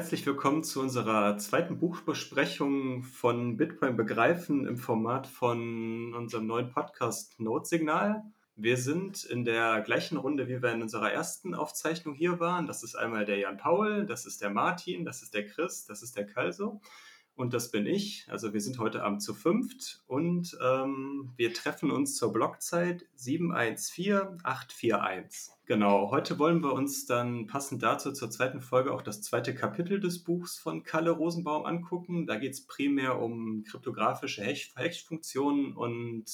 herzlich willkommen zu unserer zweiten Buchbesprechung von Bitcoin begreifen im Format von unserem neuen Podcast Notsignal. Wir sind in der gleichen Runde, wie wir in unserer ersten Aufzeichnung hier waren. Das ist einmal der Jan Paul, das ist der Martin, das ist der Chris, das ist der Kalso und das bin ich. Also wir sind heute Abend zu fünft und ähm, wir treffen uns zur Blockzeit 714841. Genau, heute wollen wir uns dann passend dazu zur zweiten Folge auch das zweite Kapitel des Buchs von Kalle Rosenbaum angucken. Da geht es primär um kryptografische Hash-Funktionen und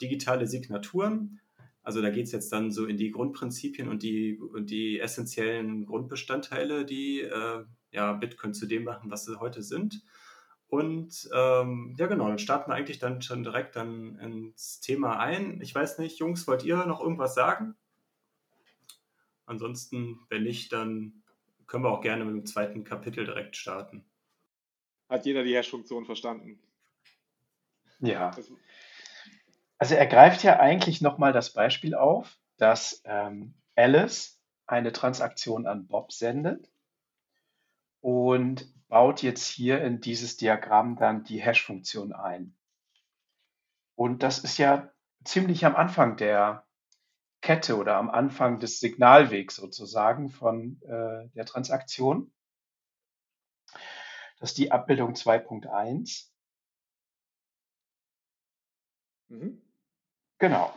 digitale Signaturen. Also da geht es jetzt dann so in die Grundprinzipien und die, und die essentiellen Grundbestandteile, die äh, ja, Bitcoin zu dem machen, was sie heute sind. Und ähm, ja, genau, dann starten wir eigentlich dann schon direkt dann ins Thema ein. Ich weiß nicht, Jungs, wollt ihr noch irgendwas sagen? Ansonsten, wenn nicht, dann können wir auch gerne mit dem zweiten Kapitel direkt starten. Hat jeder die Hash-Funktion verstanden? Ja. Also er greift ja eigentlich nochmal das Beispiel auf, dass ähm, Alice eine Transaktion an Bob sendet und baut jetzt hier in dieses Diagramm dann die Hash-Funktion ein. Und das ist ja ziemlich am Anfang der Kette oder am Anfang des Signalwegs sozusagen von äh, der Transaktion. Das ist die Abbildung 2.1. Mhm. Genau.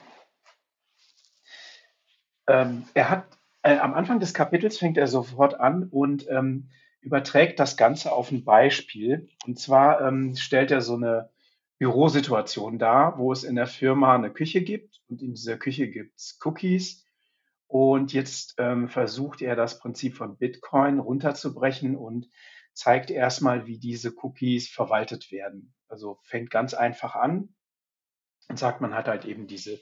Ähm, er hat äh, am Anfang des Kapitels fängt er sofort an und ähm, überträgt das Ganze auf ein Beispiel. Und zwar ähm, stellt er so eine Bürosituation dar, wo es in der Firma eine Küche gibt und in dieser Küche gibt es Cookies. Und jetzt ähm, versucht er das Prinzip von Bitcoin runterzubrechen und zeigt erstmal, wie diese Cookies verwaltet werden. Also fängt ganz einfach an und sagt, man hat halt eben diese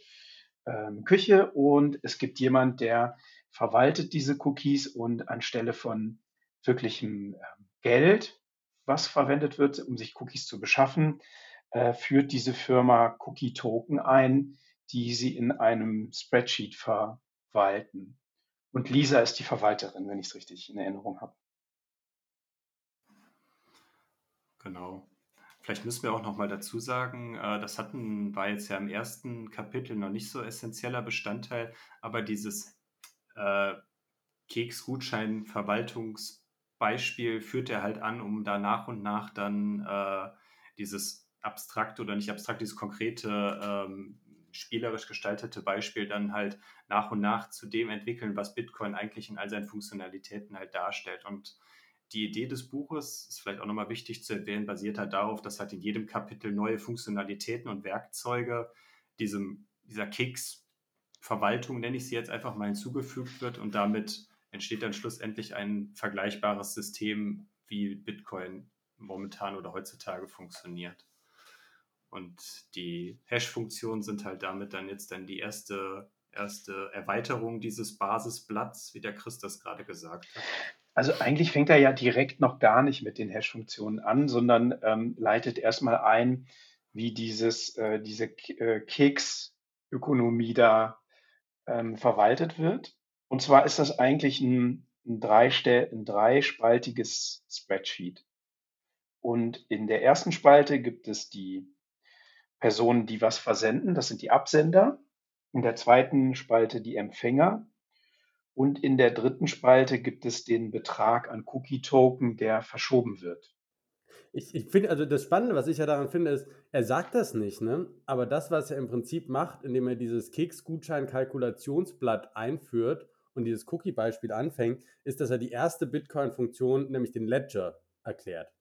ähm, Küche und es gibt jemand, der verwaltet diese Cookies und anstelle von wirklichem ähm, Geld, was verwendet wird, um sich Cookies zu beschaffen, äh, führt diese Firma Cookie-Token ein, die sie in einem Spreadsheet verwalten. Und Lisa ist die Verwalterin, wenn ich es richtig in Erinnerung habe. Genau. Vielleicht müssen wir auch noch mal dazu sagen, äh, das hatten, war jetzt ja im ersten Kapitel noch nicht so essentieller Bestandteil, aber dieses äh, Keksgutschein-Verwaltungs- Beispiel führt er halt an, um da nach und nach dann äh, dieses abstrakte oder nicht abstrakte, dieses konkrete, ähm, spielerisch gestaltete Beispiel dann halt nach und nach zu dem entwickeln, was Bitcoin eigentlich in all seinen Funktionalitäten halt darstellt. Und die Idee des Buches ist vielleicht auch nochmal wichtig zu erwähnen, basiert halt darauf, dass halt in jedem Kapitel neue Funktionalitäten und Werkzeuge diesem, dieser Keks-Verwaltung, nenne ich sie jetzt einfach mal, hinzugefügt wird und damit entsteht dann schlussendlich ein vergleichbares System, wie Bitcoin momentan oder heutzutage funktioniert. Und die Hash-Funktionen sind halt damit dann jetzt dann die erste, erste Erweiterung dieses Basisblatts, wie der Chris das gerade gesagt hat. Also eigentlich fängt er ja direkt noch gar nicht mit den Hash-Funktionen an, sondern ähm, leitet erstmal ein, wie dieses, äh, diese äh, Keksökonomie da ähm, verwaltet wird. Und zwar ist das eigentlich ein, ein, dreistell, ein dreispaltiges Spreadsheet. Und in der ersten Spalte gibt es die Personen, die was versenden, das sind die Absender. In der zweiten Spalte die Empfänger. Und in der dritten Spalte gibt es den Betrag an Cookie-Token, der verschoben wird. Ich, ich finde, also das Spannende, was ich ja daran finde, ist, er sagt das nicht, ne? Aber das, was er im Prinzip macht, indem er dieses Keksgutschein-Kalkulationsblatt einführt und dieses Cookie-Beispiel anfängt, ist, dass er die erste Bitcoin-Funktion, nämlich den Ledger, erklärt.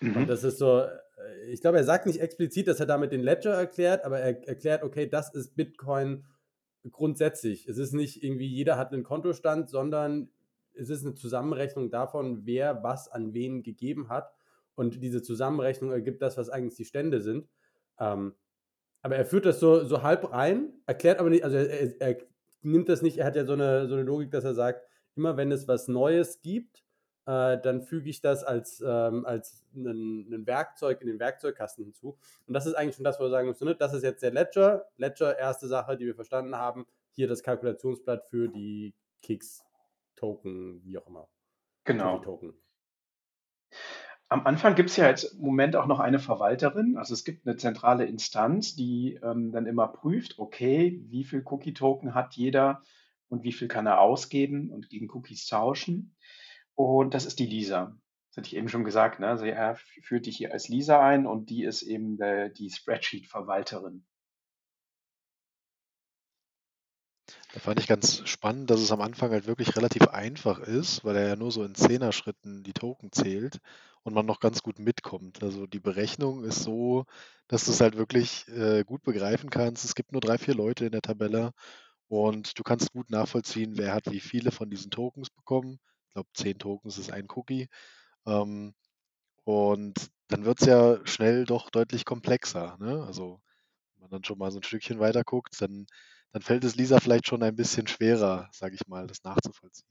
Mhm. Und das ist so, äh, ich glaube, er sagt nicht explizit, dass er damit den Ledger erklärt, aber er erklärt, okay, das ist Bitcoin grundsätzlich. Es ist nicht irgendwie, jeder hat einen Kontostand, sondern es ist eine Zusammenrechnung davon, wer was an wen gegeben hat. Und diese Zusammenrechnung ergibt das, was eigentlich die Stände sind. Ähm, aber er führt das so, so halb rein, erklärt aber nicht, also er, er nimmt das nicht, er hat ja so eine, so eine Logik, dass er sagt, immer wenn es was Neues gibt, äh, dann füge ich das als, ähm, als ein, Werkzeug in den Werkzeugkasten hinzu. Und das ist eigentlich schon das, was wir sagen müssen. Ne? Das ist jetzt der Ledger. Ledger, erste Sache, die wir verstanden haben. Hier das Kalkulationsblatt für die Kicks, Token, wie auch immer. Genau. Token. Am Anfang gibt es ja jetzt im Moment auch noch eine Verwalterin. Also es gibt eine zentrale Instanz, die ähm, dann immer prüft, okay, wie viel Cookie-Token hat jeder und wie viel kann er ausgeben und gegen Cookies tauschen. Und das ist die Lisa. Das hatte ich eben schon gesagt. Ne? Also er führt dich hier als Lisa ein und die ist eben der, die Spreadsheet-Verwalterin. Da fand ich ganz spannend, dass es am Anfang halt wirklich relativ einfach ist, weil er ja nur so in Zehner-Schritten die Token zählt und man noch ganz gut mitkommt. Also die Berechnung ist so, dass du es halt wirklich äh, gut begreifen kannst. Es gibt nur drei, vier Leute in der Tabelle und du kannst gut nachvollziehen, wer hat wie viele von diesen Tokens bekommen. Ich glaube, zehn Tokens ist ein Cookie. Ähm, und dann wird es ja schnell doch deutlich komplexer. Ne? Also wenn man dann schon mal so ein Stückchen weiter guckt, dann dann fällt es Lisa vielleicht schon ein bisschen schwerer, sage ich mal, das nachzuvollziehen.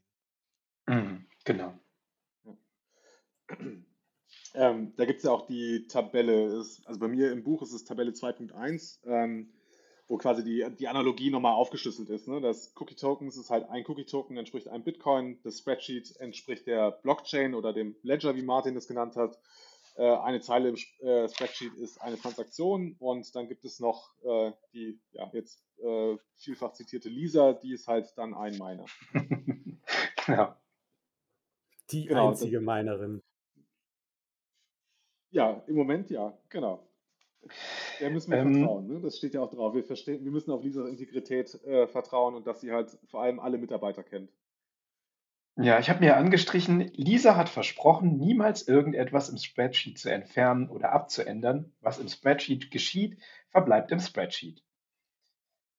Mhm, genau. Ähm, da gibt es ja auch die Tabelle, ist, also bei mir im Buch ist es Tabelle 2.1, ähm, wo quasi die, die Analogie nochmal aufgeschlüsselt ist. Ne? Das Cookie-Token ist halt ein Cookie-Token, entspricht einem Bitcoin, das Spreadsheet entspricht der Blockchain oder dem Ledger, wie Martin das genannt hat. Äh, eine Zeile im äh, Spreadsheet ist eine Transaktion und dann gibt es noch äh, die ja, jetzt äh, vielfach zitierte Lisa, die ist halt dann ein Miner. ja. Die genau, einzige das, Minerin. Ja, im Moment ja, genau. Der müssen wir ähm, vertrauen, ne? das steht ja auch drauf. Wir, verstehen, wir müssen auf Lisas Integrität äh, vertrauen und dass sie halt vor allem alle Mitarbeiter kennt. Ja, ich habe mir angestrichen, Lisa hat versprochen, niemals irgendetwas im Spreadsheet zu entfernen oder abzuändern. Was im Spreadsheet geschieht, verbleibt im Spreadsheet.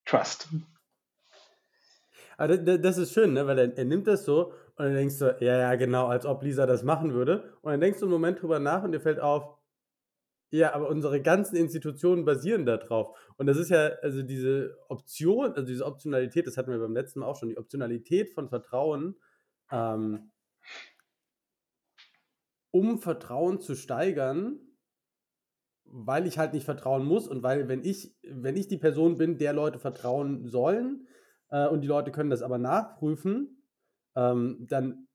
Trust. Aber das ist schön, ne? weil er, er nimmt das so und dann denkst du, ja, ja, genau, als ob Lisa das machen würde. Und dann denkst du einen Moment drüber nach und dir fällt auf, ja, aber unsere ganzen Institutionen basieren darauf. Und das ist ja, also diese Option, also diese Optionalität, das hatten wir beim letzten Mal auch schon, die Optionalität von Vertrauen, ähm, um Vertrauen zu steigern, weil ich halt nicht vertrauen muss und weil, wenn ich, wenn ich die Person bin, der Leute vertrauen sollen äh, und die Leute können das aber nachprüfen, ähm, dann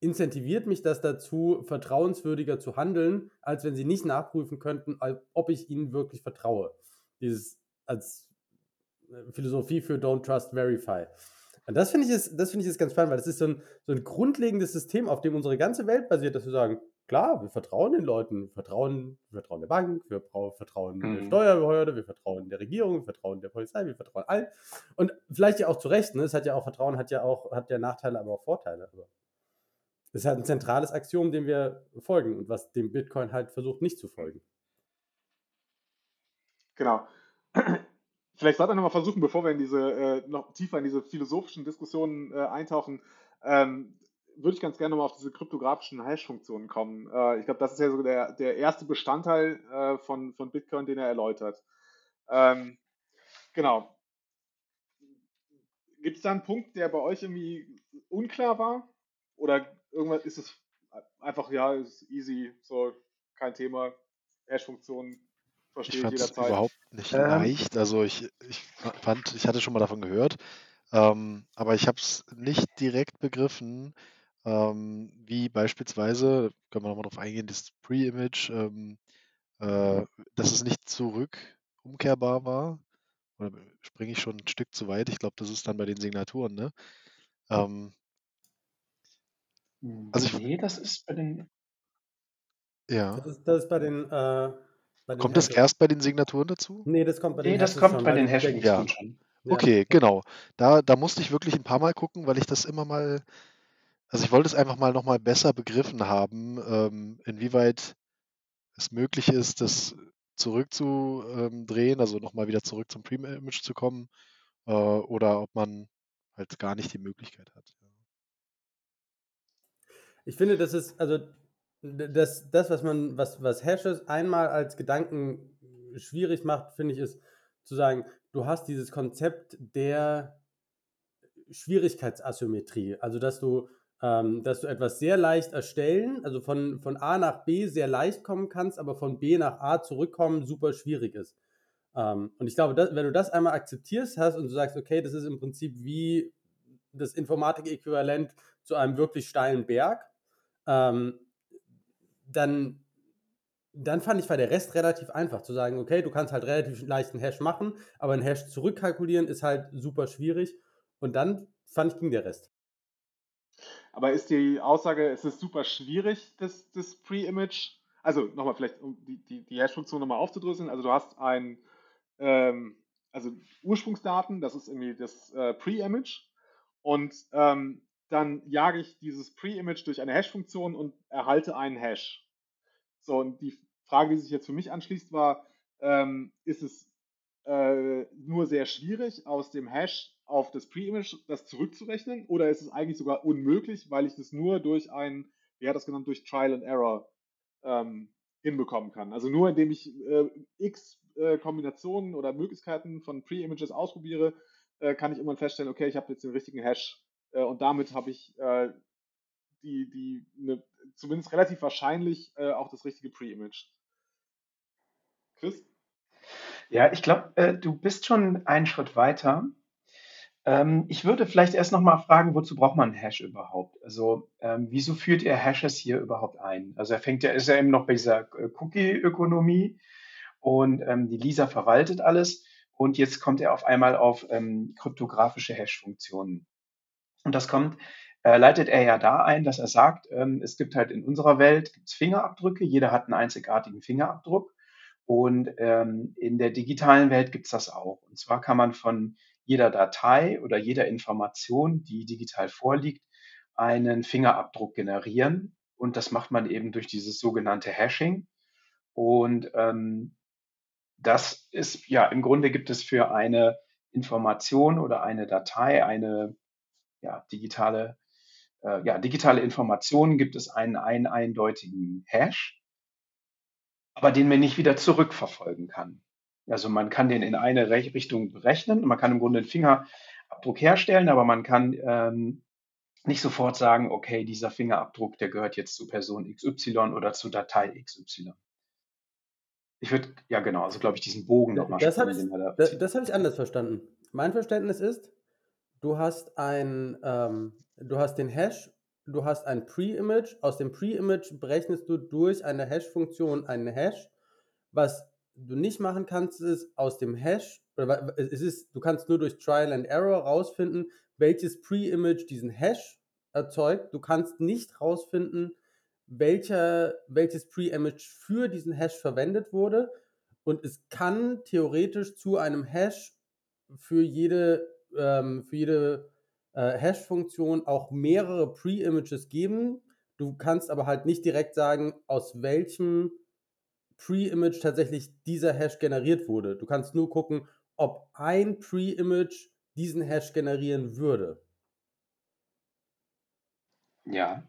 incentiviert mich das dazu, vertrauenswürdiger zu handeln, als wenn sie nicht nachprüfen könnten, ob ich ihnen wirklich vertraue. Dieses als äh, Philosophie für Don't Trust Verify. Und das finde ich, ist, find ich ist ganz spannend, weil das ist so ein, so ein grundlegendes System, auf dem unsere ganze Welt basiert, dass wir sagen, klar, wir vertrauen den Leuten, wir vertrauen, wir vertrauen der Bank, wir vertrauen mhm. der Steuerbehörde, wir vertrauen der Regierung, wir vertrauen der Polizei, wir vertrauen allen. Und vielleicht ja auch zu Recht, ne? Es hat ja auch, Vertrauen hat ja auch, hat ja Nachteile, aber auch Vorteile. Aber das ist halt ein zentrales Axiom, dem wir folgen und was dem Bitcoin halt versucht nicht zu folgen. Genau. Vielleicht sollte wir nochmal versuchen, bevor wir in diese, äh, noch tiefer in diese philosophischen Diskussionen äh, eintauchen, ähm, würde ich ganz gerne nochmal auf diese kryptografischen Hash-Funktionen kommen. Äh, ich glaube, das ist ja so der, der erste Bestandteil äh, von, von Bitcoin, den er erläutert. Ähm, genau. Gibt es da einen Punkt, der bei euch irgendwie unklar war? Oder irgendwas ist es einfach, ja, ist easy, so kein Thema, Hash-Funktionen verstehe ich, ich jederzeit. überhaupt nicht ähm, leicht. Also ich, ich fand, ich hatte schon mal davon gehört, ähm, aber ich habe es nicht direkt begriffen, ähm, wie beispielsweise, können wir nochmal drauf eingehen, das Pre-Image, ähm, äh, dass es nicht zurück umkehrbar war. Oder springe ich schon ein Stück zu weit? Ich glaube, das ist dann bei den Signaturen, ne? Ähm, also ich, nee, das ist bei den. Ja. Das ist, das ist bei den. Äh, bei den kommt das erst bei den Signaturen dazu? Nee, das kommt bei den Nee, das kommt bei den Hashes ja. schon. Ja. Okay, genau. Da, da musste ich wirklich ein paar Mal gucken, weil ich das immer mal also ich wollte es einfach mal nochmal besser begriffen haben, ähm, inwieweit es möglich ist, das zurückzudrehen, also nochmal wieder zurück zum Pre-Image zu kommen, äh, oder ob man halt gar nicht die Möglichkeit hat. Ich finde, das ist, also das, das was man, was, was Hashes einmal als Gedanken schwierig macht, finde ich, ist zu sagen, du hast dieses Konzept der Schwierigkeitsasymmetrie. Also dass du ähm, dass du etwas sehr leicht erstellen, also von, von A nach B sehr leicht kommen kannst, aber von B nach A zurückkommen super schwierig ist. Ähm, und ich glaube, dass, wenn du das einmal akzeptierst hast und du sagst, okay, das ist im Prinzip wie das Informatik-Äquivalent zu einem wirklich steilen Berg, ähm, dann, dann fand ich, war der Rest relativ einfach zu sagen, okay, du kannst halt relativ leicht einen Hash machen, aber einen Hash zurückkalkulieren ist halt super schwierig. Und dann fand ich, ging der Rest. Aber ist die Aussage, es ist super schwierig, das, das Pre-Image, also nochmal vielleicht, um die, die, die Hash-Funktion nochmal aufzudröseln, also du hast ein, ähm, also Ursprungsdaten, das ist irgendwie das äh, Pre-Image und ähm, dann jage ich dieses Pre-Image durch eine Hash-Funktion und erhalte einen Hash. So, und die Frage, die sich jetzt für mich anschließt, war, ähm, ist es äh, nur sehr schwierig, aus dem Hash auf das Pre-Image das zurückzurechnen oder ist es eigentlich sogar unmöglich, weil ich das nur durch ein, wie hat das genannt, durch Trial and Error ähm, hinbekommen kann. Also nur indem ich äh, x äh, Kombinationen oder Möglichkeiten von Pre-Images ausprobiere, äh, kann ich irgendwann feststellen, okay, ich habe jetzt den richtigen Hash äh, und damit habe ich äh, die, die ne, zumindest relativ wahrscheinlich äh, auch das richtige Pre-Image. Chris? Ja, ich glaube, du bist schon einen Schritt weiter. Ähm, ich würde vielleicht erst noch mal fragen, wozu braucht man 'n Hash überhaupt? Also, ähm, wieso führt ihr Hashes hier überhaupt ein? Also, er fängt ja ist ja eben noch bei dieser, äh, Cookie-Ökonomie und, ähm, die Lisa verwaltet alles und jetzt kommt er auf einmal auf, ähm, kryptografische Hash-Funktionen. Und das kommt äh, leitet er ja da ein, dass er sagt, ähm, es gibt halt in unserer Welt gibt's Fingerabdrücke, jeder hat einen einzigartigen Fingerabdruck und, ähm, in der digitalen Welt gibt's das auch. Und zwar kann man von jeder Datei oder jeder Information, die digital vorliegt, einen Fingerabdruck generieren. Und das macht man eben durch dieses sogenannte Hashing. Und ähm, das ist, ja, im Grunde gibt es für eine Information oder eine Datei, eine ja, digitale, äh, ja, digitale Information gibt es einen, einen eindeutigen Hash, aber den man nicht wieder zurückverfolgen kann. Also man kann den in eine Richtung berechnen. Man kann im Grunde einen Fingerabdruck herstellen, aber man kann ähm, nicht sofort sagen, okay, dieser Fingerabdruck, der gehört jetzt zu Person XY oder zu Datei XY. Ich würde, ja genau, also glaube ich, diesen Bogen nochmal Das habe ich, da, das, das hab ich anders verstanden. Mein Verständnis ist, du hast ein, ähm, du hast den Hash, du hast ein Pre-Image, aus dem Pre-Image berechnest du durch eine Hash-Funktion einen Hash, was du nicht machen kannst, ist aus dem Hash, oder es ist, du kannst nur durch Trial and Error rausfinden, welches Pre-Image diesen Hash erzeugt. Du kannst nicht rausfinden, welcher, welches Pre-Image für diesen Hash verwendet wurde. Und es kann theoretisch zu einem Hash für jede, ähm, für jede äh, Hash-Funktion auch mehrere Pre-Images geben. Du kannst aber halt nicht direkt sagen, aus welchem Pre-Image tatsächlich dieser Hash generiert wurde. Du kannst nur gucken, ob ein Pre-Image diesen Hash generieren würde. Ja.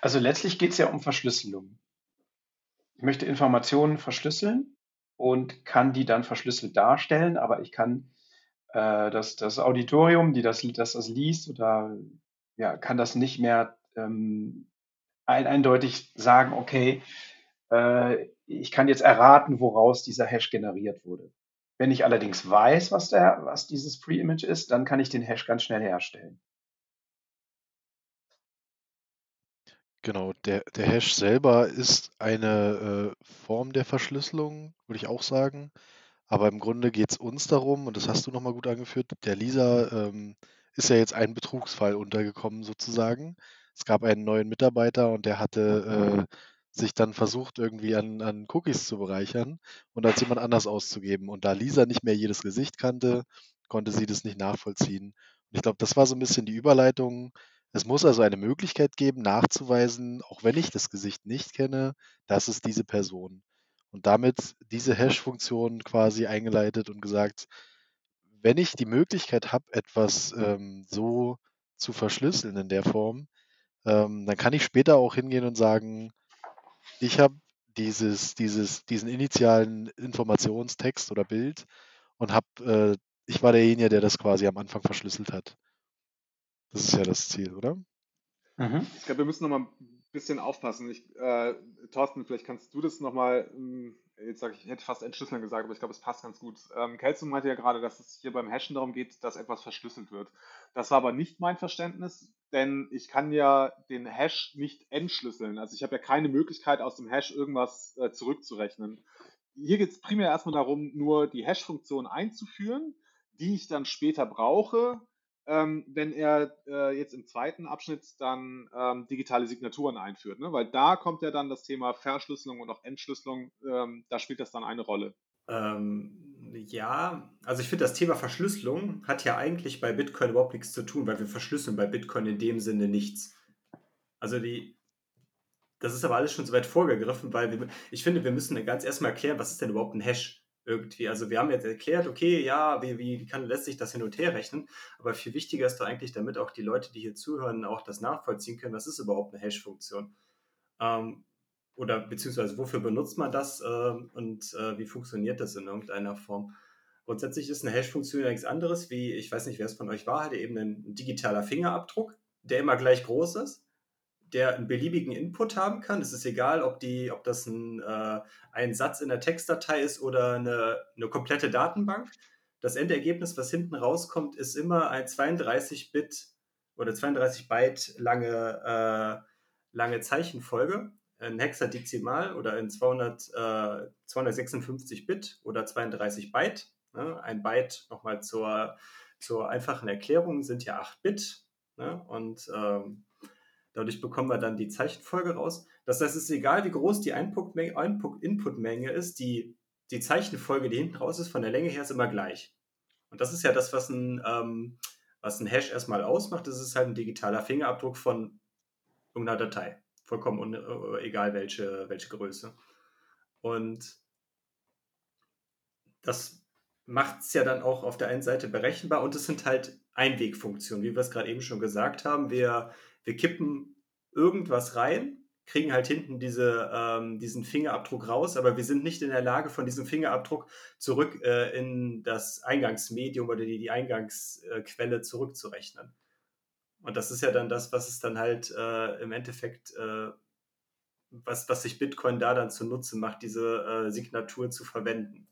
Also letztlich geht es ja um Verschlüsselung. Ich möchte Informationen verschlüsseln und kann die dann verschlüsselt darstellen, aber ich kann äh, das, das Auditorium, die das, das, das liest, oder ja, kann das nicht mehr ähm, ein, eindeutig sagen, okay, äh, ich kann jetzt erraten, woraus dieser Hash generiert wurde. Wenn ich allerdings weiß, was, der, was dieses Pre-Image ist, dann kann ich den Hash ganz schnell herstellen. Genau, der, der Hash selber ist eine äh, Form der Verschlüsselung, würde ich auch sagen. Aber im Grunde geht es uns darum, und das hast du nochmal gut angeführt, der Lisa ähm, ist ja jetzt ein Betrugsfall untergekommen sozusagen es gab einen neuen Mitarbeiter und der hatte äh, sich dann versucht, irgendwie an, an Cookies zu bereichern und als jemand anders auszugeben. Und da Lisa nicht mehr jedes Gesicht kannte, konnte sie das nicht nachvollziehen. Und ich glaube, das war so ein bisschen die Überleitung. Es muss also eine Möglichkeit geben, nachzuweisen, auch wenn ich das Gesicht nicht kenne, das ist diese Person. Und damit diese Hash-Funktion quasi eingeleitet und gesagt, wenn ich die Möglichkeit habe, etwas ähm, so zu verschlüsseln in der Form, ähm, dann kann ich später auch hingehen und sagen, ich habe dieses, dieses, diesen initialen Informationstext oder Bild und habe, äh, ich war derjenige, der das quasi am Anfang verschlüsselt hat. Das ist ja das Ziel, oder? Mhm. Ich glaube, wir müssen noch mal ein bisschen aufpassen. Ich, äh, Thorsten, vielleicht kannst du das noch mal, ähm, jetzt sage ich, ich hätte fast entschlüsseln gesagt, aber ich glaube, es passt ganz gut. Ähm, Kelso meinte ja gerade, dass es hier beim Hashen darum geht, dass etwas verschlüsselt wird. Das war aber nicht mein Verständnis denn ich kann ja den Hash nicht entschlüsseln. Also ich habe ja keine Möglichkeit, aus dem Hash irgendwas äh, zurückzurechnen. Hier geht es primär erstmal darum, nur die Hash-Funktion einzuführen, die ich dann später brauche, ähm, wenn er äh, jetzt im zweiten Abschnitt dann ähm, digitale Signaturen einführt. Ne? Weil da kommt ja dann das Thema Verschlüsselung und auch Entschlüsselung, ähm, da spielt das dann eine Rolle. Ähm, ja, also ich finde, das Thema Verschlüsselung hat ja eigentlich bei Bitcoin überhaupt nichts zu tun, weil wir verschlüsseln bei Bitcoin in dem Sinne nichts. Also die, das ist aber alles schon so weit vorgegriffen, weil wir, ich finde, wir müssen ganz erstmal erklären, was ist denn überhaupt ein Hash irgendwie. Also wir haben jetzt erklärt, okay, ja, wie, wie kann, lässt sich das hin und her rechnen, aber viel wichtiger ist doch eigentlich, damit auch die Leute, die hier zuhören, auch das nachvollziehen können, was ist überhaupt eine Hash-Funktion. Ähm, oder beziehungsweise wofür benutzt man das äh, und äh, wie funktioniert das in irgendeiner Form? Grundsätzlich ist eine Hash-Funktion ja nichts anderes, wie, ich weiß nicht, wer es von euch war, hat eben ein digitaler Fingerabdruck, der immer gleich groß ist, der einen beliebigen Input haben kann. Es ist egal, ob, die, ob das ein, äh, ein Satz in der Textdatei ist oder eine, eine komplette Datenbank. Das Endergebnis, was hinten rauskommt, ist immer ein 32-Bit oder 32 Byte lange, äh, lange Zeichenfolge in Hexadezimal oder in 200, äh, 256 Bit oder 32 Byte. Ne? Ein Byte nochmal zur, zur einfachen Erklärung sind ja 8 Bit. Ne? Und ähm, dadurch bekommen wir dann die Zeichenfolge raus. Das heißt, es ist egal, wie groß die Input-Menge ist, die, die Zeichenfolge, die hinten raus ist, von der Länge her ist immer gleich. Und das ist ja das, was ein, ähm, was ein Hash erstmal ausmacht. Das ist halt ein digitaler Fingerabdruck von irgendeiner Datei vollkommen äh, egal welche, welche Größe. Und das macht es ja dann auch auf der einen Seite berechenbar und es sind halt Einwegfunktionen, wie wir es gerade eben schon gesagt haben. Wir, wir kippen irgendwas rein, kriegen halt hinten diese, ähm, diesen Fingerabdruck raus, aber wir sind nicht in der Lage, von diesem Fingerabdruck zurück äh, in das Eingangsmedium oder die, die Eingangsquelle zurückzurechnen. Und das ist ja dann das, was es dann halt äh, im Endeffekt, äh, was, was sich Bitcoin da dann zunutze macht, diese äh, Signatur zu verwenden.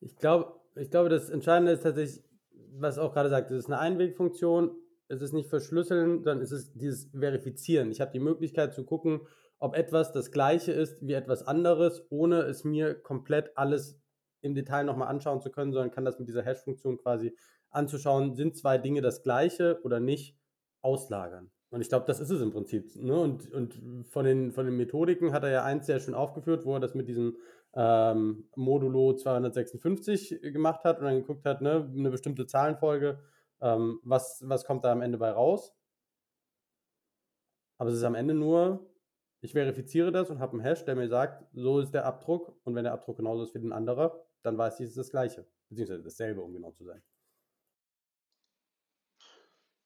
Ich glaube, ich glaube, das Entscheidende ist tatsächlich, was auch gerade sagt, es ist eine Einwegfunktion, es ist nicht verschlüsseln, sondern es ist dieses Verifizieren. Ich habe die Möglichkeit zu gucken, ob etwas das gleiche ist wie etwas anderes, ohne es mir komplett alles im Detail nochmal anschauen zu können, sondern kann das mit dieser Hash-Funktion quasi anzuschauen, sind zwei Dinge das gleiche oder nicht, auslagern. Und ich glaube, das ist es im Prinzip. Ne? Und, und von, den, von den Methodiken hat er ja eins sehr schön aufgeführt, wo er das mit diesem ähm, Modulo 256 gemacht hat und dann geguckt hat, ne, eine bestimmte Zahlenfolge, ähm, was, was kommt da am Ende bei raus. Aber es ist am Ende nur, ich verifiziere das und habe einen Hash, der mir sagt, so ist der Abdruck und wenn der Abdruck genauso ist wie ein anderer, dann weiß ich, es ist das gleiche, beziehungsweise dasselbe, um genau zu sein.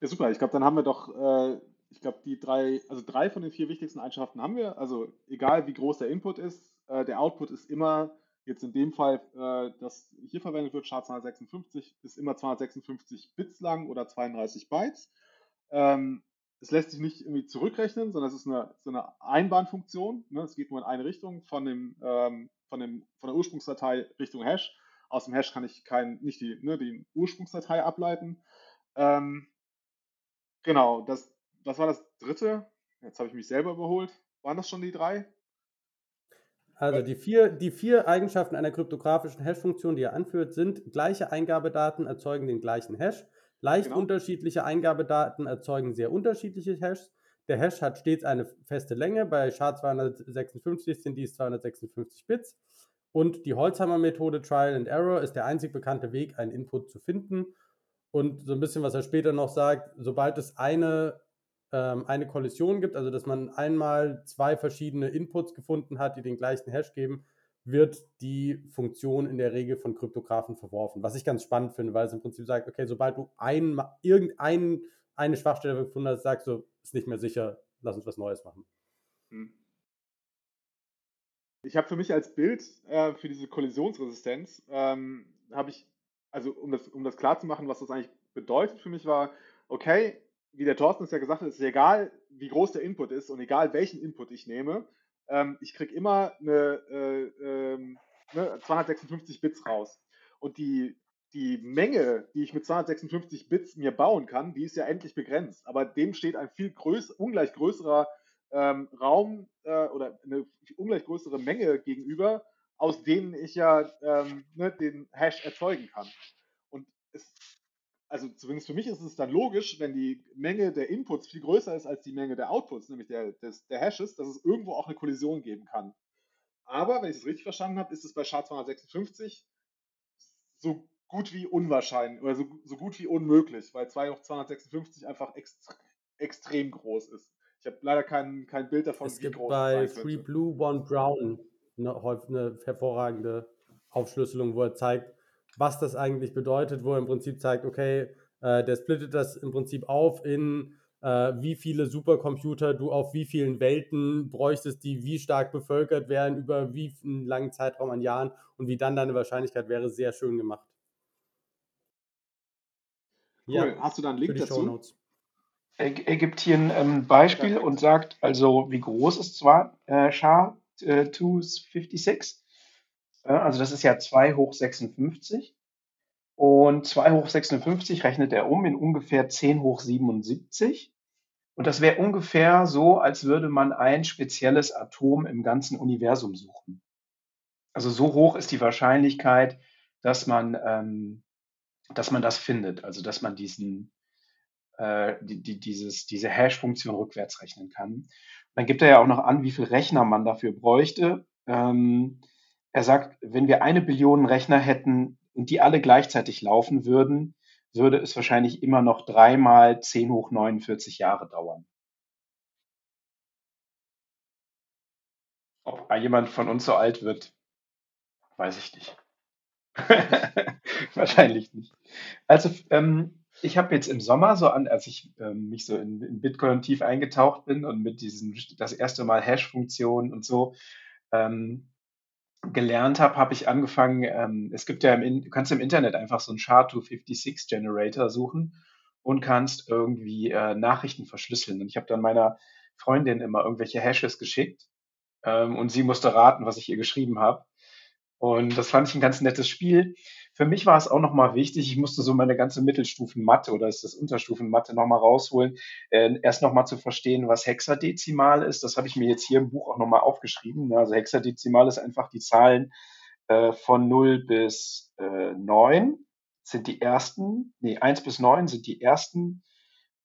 Ja, super. Ich glaube, dann haben wir doch, äh, ich glaube, die drei, also drei von den vier wichtigsten Eigenschaften haben wir. Also egal wie groß der Input ist, äh, der Output ist immer, jetzt in dem Fall, äh, das hier verwendet wird, SHA-256, ist immer 256 Bits lang oder 32 Bytes. Ähm, es lässt sich nicht irgendwie zurückrechnen, sondern es ist eine, so eine Einbahnfunktion. Ne? Es geht nur in eine Richtung von, dem, ähm, von, dem, von der Ursprungsdatei Richtung Hash. Aus dem Hash kann ich kein, nicht die, ne, die Ursprungsdatei ableiten. Ähm, Genau, das, was war das dritte? Jetzt habe ich mich selber überholt. Waren das schon die drei? Also die vier, die vier Eigenschaften einer kryptografischen Hash-Funktion, die er anführt, sind gleiche Eingabedaten erzeugen den gleichen Hash, leicht genau. unterschiedliche Eingabedaten erzeugen sehr unterschiedliche Hashes. Der Hash hat stets eine feste Länge, bei SHA-256 sind dies 256 Bits. Und die Holzhammer-Methode Trial and Error ist der einzig bekannte Weg, einen Input zu finden und so ein bisschen, was er später noch sagt, sobald es eine, ähm, eine Kollision gibt, also dass man einmal zwei verschiedene Inputs gefunden hat, die den gleichen Hash geben, wird die Funktion in der Regel von Kryptografen verworfen. Was ich ganz spannend finde, weil es im Prinzip sagt, okay, sobald du ein, irgendeine eine Schwachstelle gefunden hast, sagst du, ist nicht mehr sicher, lass uns was Neues machen. Hm. Ich habe für mich als Bild äh, für diese Kollisionsresistenz, ähm, habe ich also um das, um das klar zu machen, was das eigentlich bedeutet für mich war, okay, wie der Thorsten es ja gesagt hat, ist egal, wie groß der Input ist und egal welchen Input ich nehme, ähm, ich kriege immer eine, äh, äh, ne, 256 Bits raus. Und die, die Menge, die ich mit 256 Bits mir bauen kann, die ist ja endlich begrenzt. Aber dem steht ein viel größ ungleich größerer ähm, Raum äh, oder eine ungleich größere Menge gegenüber, aus denen ich ja ähm, ne, den Hash erzeugen kann. Und es, also zumindest für mich ist es dann logisch, wenn die Menge der Inputs viel größer ist als die Menge der Outputs, nämlich der, des, der Hashes, dass es irgendwo auch eine Kollision geben kann. Aber, wenn ich es richtig verstanden habe, ist es bei SHA-256 so gut wie unwahrscheinlich oder so, so gut wie unmöglich, weil 2 hoch 256 einfach ext extrem groß ist. Ich habe leider kein, kein Bild davon, es wie gibt groß bei Three Blue, One Brown eine, eine hervorragende Aufschlüsselung, wo er zeigt, was das eigentlich bedeutet, wo er im Prinzip zeigt, okay, äh, der splittet das im Prinzip auf in äh, wie viele Supercomputer du auf wie vielen Welten bräuchtest, die wie stark bevölkert wären, über wie einen langen Zeitraum an Jahren und wie dann deine Wahrscheinlichkeit wäre, sehr schön gemacht. Cool. Ja, Hast du da einen Link dazu? Er, er, gibt hier ein ähm, Beispiel und sagt, also wie groß ist zwar äh, SHA-256, äh, also das ist ja 2 hoch 56 und 2 hoch 56 rechnet er um in ungefähr 10 hoch 77. Und das wäre ungefähr so, als würde man ein spezielles Atom im ganzen Universum suchen. Also so hoch ist die Wahrscheinlichkeit, dass man, ähm, dass man das findet, also dass man diesen, äh, die, die, dieses, diese Hash-Funktion rückwärts rechnen kann. Dann gibt er ja auch noch an, wie viel Rechner man dafür bräuchte. Ähm, er sagt, wenn wir eine Billion Rechner hätten und die alle gleichzeitig laufen würden, würde es wahrscheinlich immer noch dreimal 10 hoch 49 Jahre dauern. Ob jemand von uns so alt wird, weiß ich nicht. Wahrscheinlich nicht. Also ähm, ich habe jetzt im Sommer so an, als ich ähm, mich so in, in, Bitcoin tief eingetaucht bin und mit diesem das erste Mal Hash-Funktionen und so ähm, gelernt habe, habe ich angefangen, ähm, es gibt ja, im, du kannst im Internet einfach so einen SHA-256 Generator suchen und kannst irgendwie äh, Nachrichten verschlüsseln. Und ich habe dann meiner Freundin immer irgendwelche Hashes geschickt ähm, und sie musste raten, was ich ihr geschrieben habe. Und das fand ich ein ganz nettes Spiel. Für mich war es auch nochmal wichtig, ich musste so meine ganze Mittelstufen-Mathe oder ist das Unterstufen-Mathe nochmal rausholen, äh, erst nochmal zu verstehen, was Hexadezimal ist. Das habe ich mir jetzt hier im Buch auch nochmal aufgeschrieben. Also Hexadezimal ist einfach die Zahlen äh, von 0 bis äh, 9 sind die ersten, nee, 1 bis 9 sind die ersten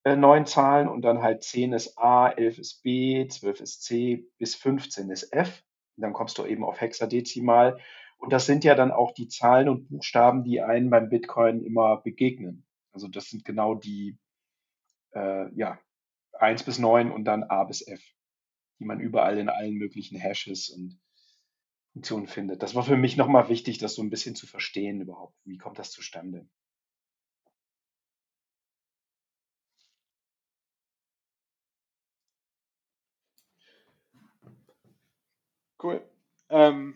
äh, neun Zahlen und dann halt 10 ist A, 11 ist B, 12 ist C, bis 15 ist F. Und dann kommst du eben auf Hexadezimal. Und das sind ja dann auch die Zahlen und Buchstaben, die einen beim Bitcoin immer begegnen. Also das sind genau die, äh, ja, 1 bis 9 und dann A bis F, die man überall in allen möglichen Hashes und Funktionen findet. Das war für mich nochmal wichtig, das so ein bisschen zu verstehen überhaupt. Wie kommt das zustande? Cool. Ähm,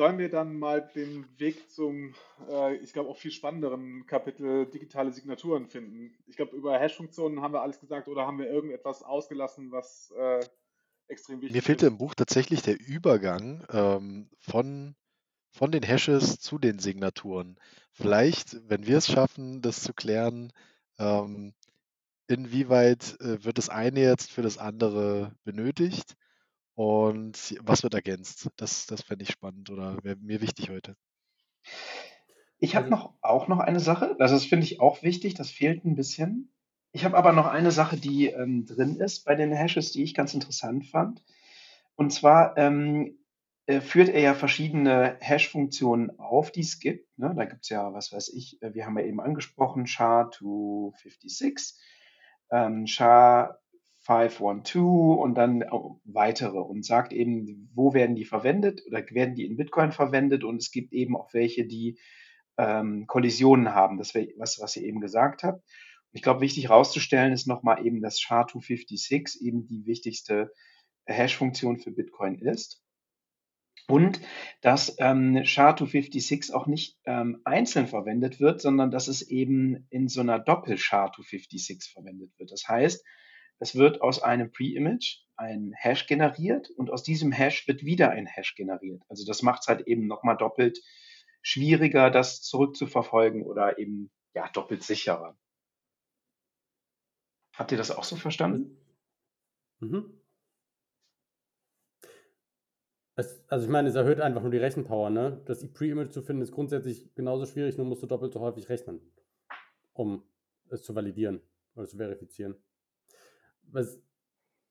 sollen wir dann mal den Weg zum, äh, ich glaube, auch viel spannenderen Kapitel digitale Signaturen finden? Ich glaube, über Hash-Funktionen haben wir alles gesagt oder haben wir irgendetwas ausgelassen, was äh, extrem wichtig Mir fehlte ist? im Buch tatsächlich der Übergang ähm, von, von den Hashes zu den Signaturen. Vielleicht, wenn wir es schaffen, das zu klären, ähm, inwieweit äh, wird das eine jetzt für das andere benötigt und was wird ergänzt? Das, das fände ich spannend oder wäre mir wichtig heute. Ich habe also noch auch noch eine Sache, also das finde ich auch wichtig, das fehlt ein bisschen. Ich habe aber noch eine Sache, die ähm, drin ist bei den Hashes, die ich ganz interessant fand. Und zwar ähm, äh, führt er ja verschiedene Hash-Funktionen auf, die es gibt. Ne? Da gibt es ja, was weiß ich, äh, wir haben ja eben angesprochen, SHA-256, ähm, SHA 512 und dann weitere und sagt eben, wo werden die verwendet oder werden die in Bitcoin verwendet und es gibt eben auch welche, die ähm, Kollisionen haben, das wäre was, was ihr eben gesagt habt. Ich glaube, wichtig herauszustellen ist nochmal eben, dass SHA-256 eben die wichtigste Hash-Funktion für Bitcoin ist. Und dass ähm, SHA-256 auch nicht ähm, einzeln verwendet wird, sondern dass es eben in so einer Doppel-SHA-256 verwendet wird. Das heißt, es wird aus einem Pre-Image ein Hash generiert und aus diesem Hash wird wieder ein Hash generiert. Also das macht es halt eben nochmal doppelt schwieriger, das zurückzuverfolgen oder eben ja doppelt sicherer. Habt ihr das auch so verstanden? Mhm. Es, also ich meine, es erhöht einfach nur die Rechenpower, ne? Das Pre-Image zu finden ist grundsätzlich genauso schwierig, nur musst du doppelt so häufig rechnen, um es zu validieren oder zu verifizieren. Was,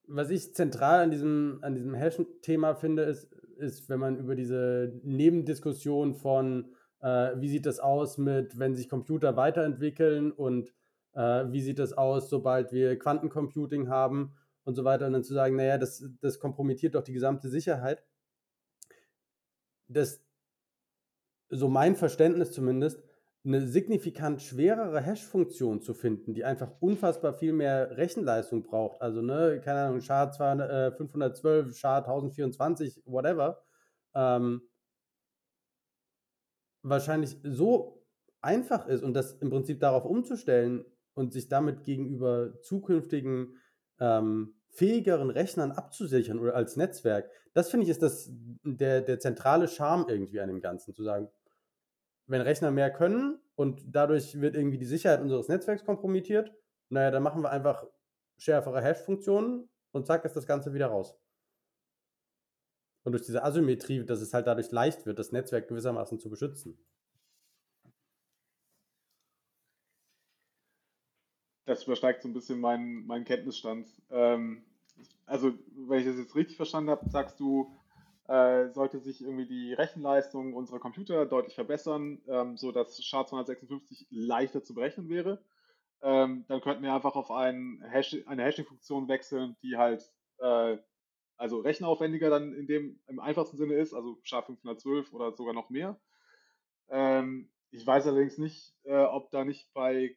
was ich zentral an diesem, an diesem Hash-Thema finde, ist, ist, wenn man über diese Nebendiskussion von, äh, wie sieht das aus mit, wenn sich Computer weiterentwickeln und äh, wie sieht das aus, sobald wir Quantencomputing haben und so weiter, und dann zu sagen, naja, das, das kompromittiert doch die gesamte Sicherheit. Das, so mein Verständnis zumindest, eine signifikant schwerere Hash-Funktion zu finden, die einfach unfassbar viel mehr Rechenleistung braucht. Also, ne, keine Ahnung, SHA 512, SHA 1024, whatever. Ähm, wahrscheinlich so einfach ist und das im Prinzip darauf umzustellen und sich damit gegenüber zukünftigen ähm, fähigeren Rechnern abzusichern oder als Netzwerk, das finde ich ist das, der, der zentrale Charme irgendwie an dem Ganzen, zu sagen, wenn Rechner mehr können und dadurch wird irgendwie die Sicherheit unseres Netzwerks kompromittiert, naja, dann machen wir einfach schärfere Hash-Funktionen und zack, ist das Ganze wieder raus. Und durch diese Asymmetrie, dass es halt dadurch leicht wird, das Netzwerk gewissermaßen zu beschützen. Das übersteigt so ein bisschen meinen, meinen Kenntnisstand. Ähm, also, wenn ich das jetzt richtig verstanden habe, sagst du, äh, sollte sich irgendwie die Rechenleistung unserer Computer deutlich verbessern, ähm, sodass SHA-256 leichter zu berechnen wäre. Ähm, dann könnten wir einfach auf ein Hash, eine Hashing-Funktion wechseln, die halt äh, also rechenaufwendiger dann in dem im einfachsten Sinne ist, also SHA-512 oder sogar noch mehr. Ähm, ich weiß allerdings nicht, äh, ob da nicht bei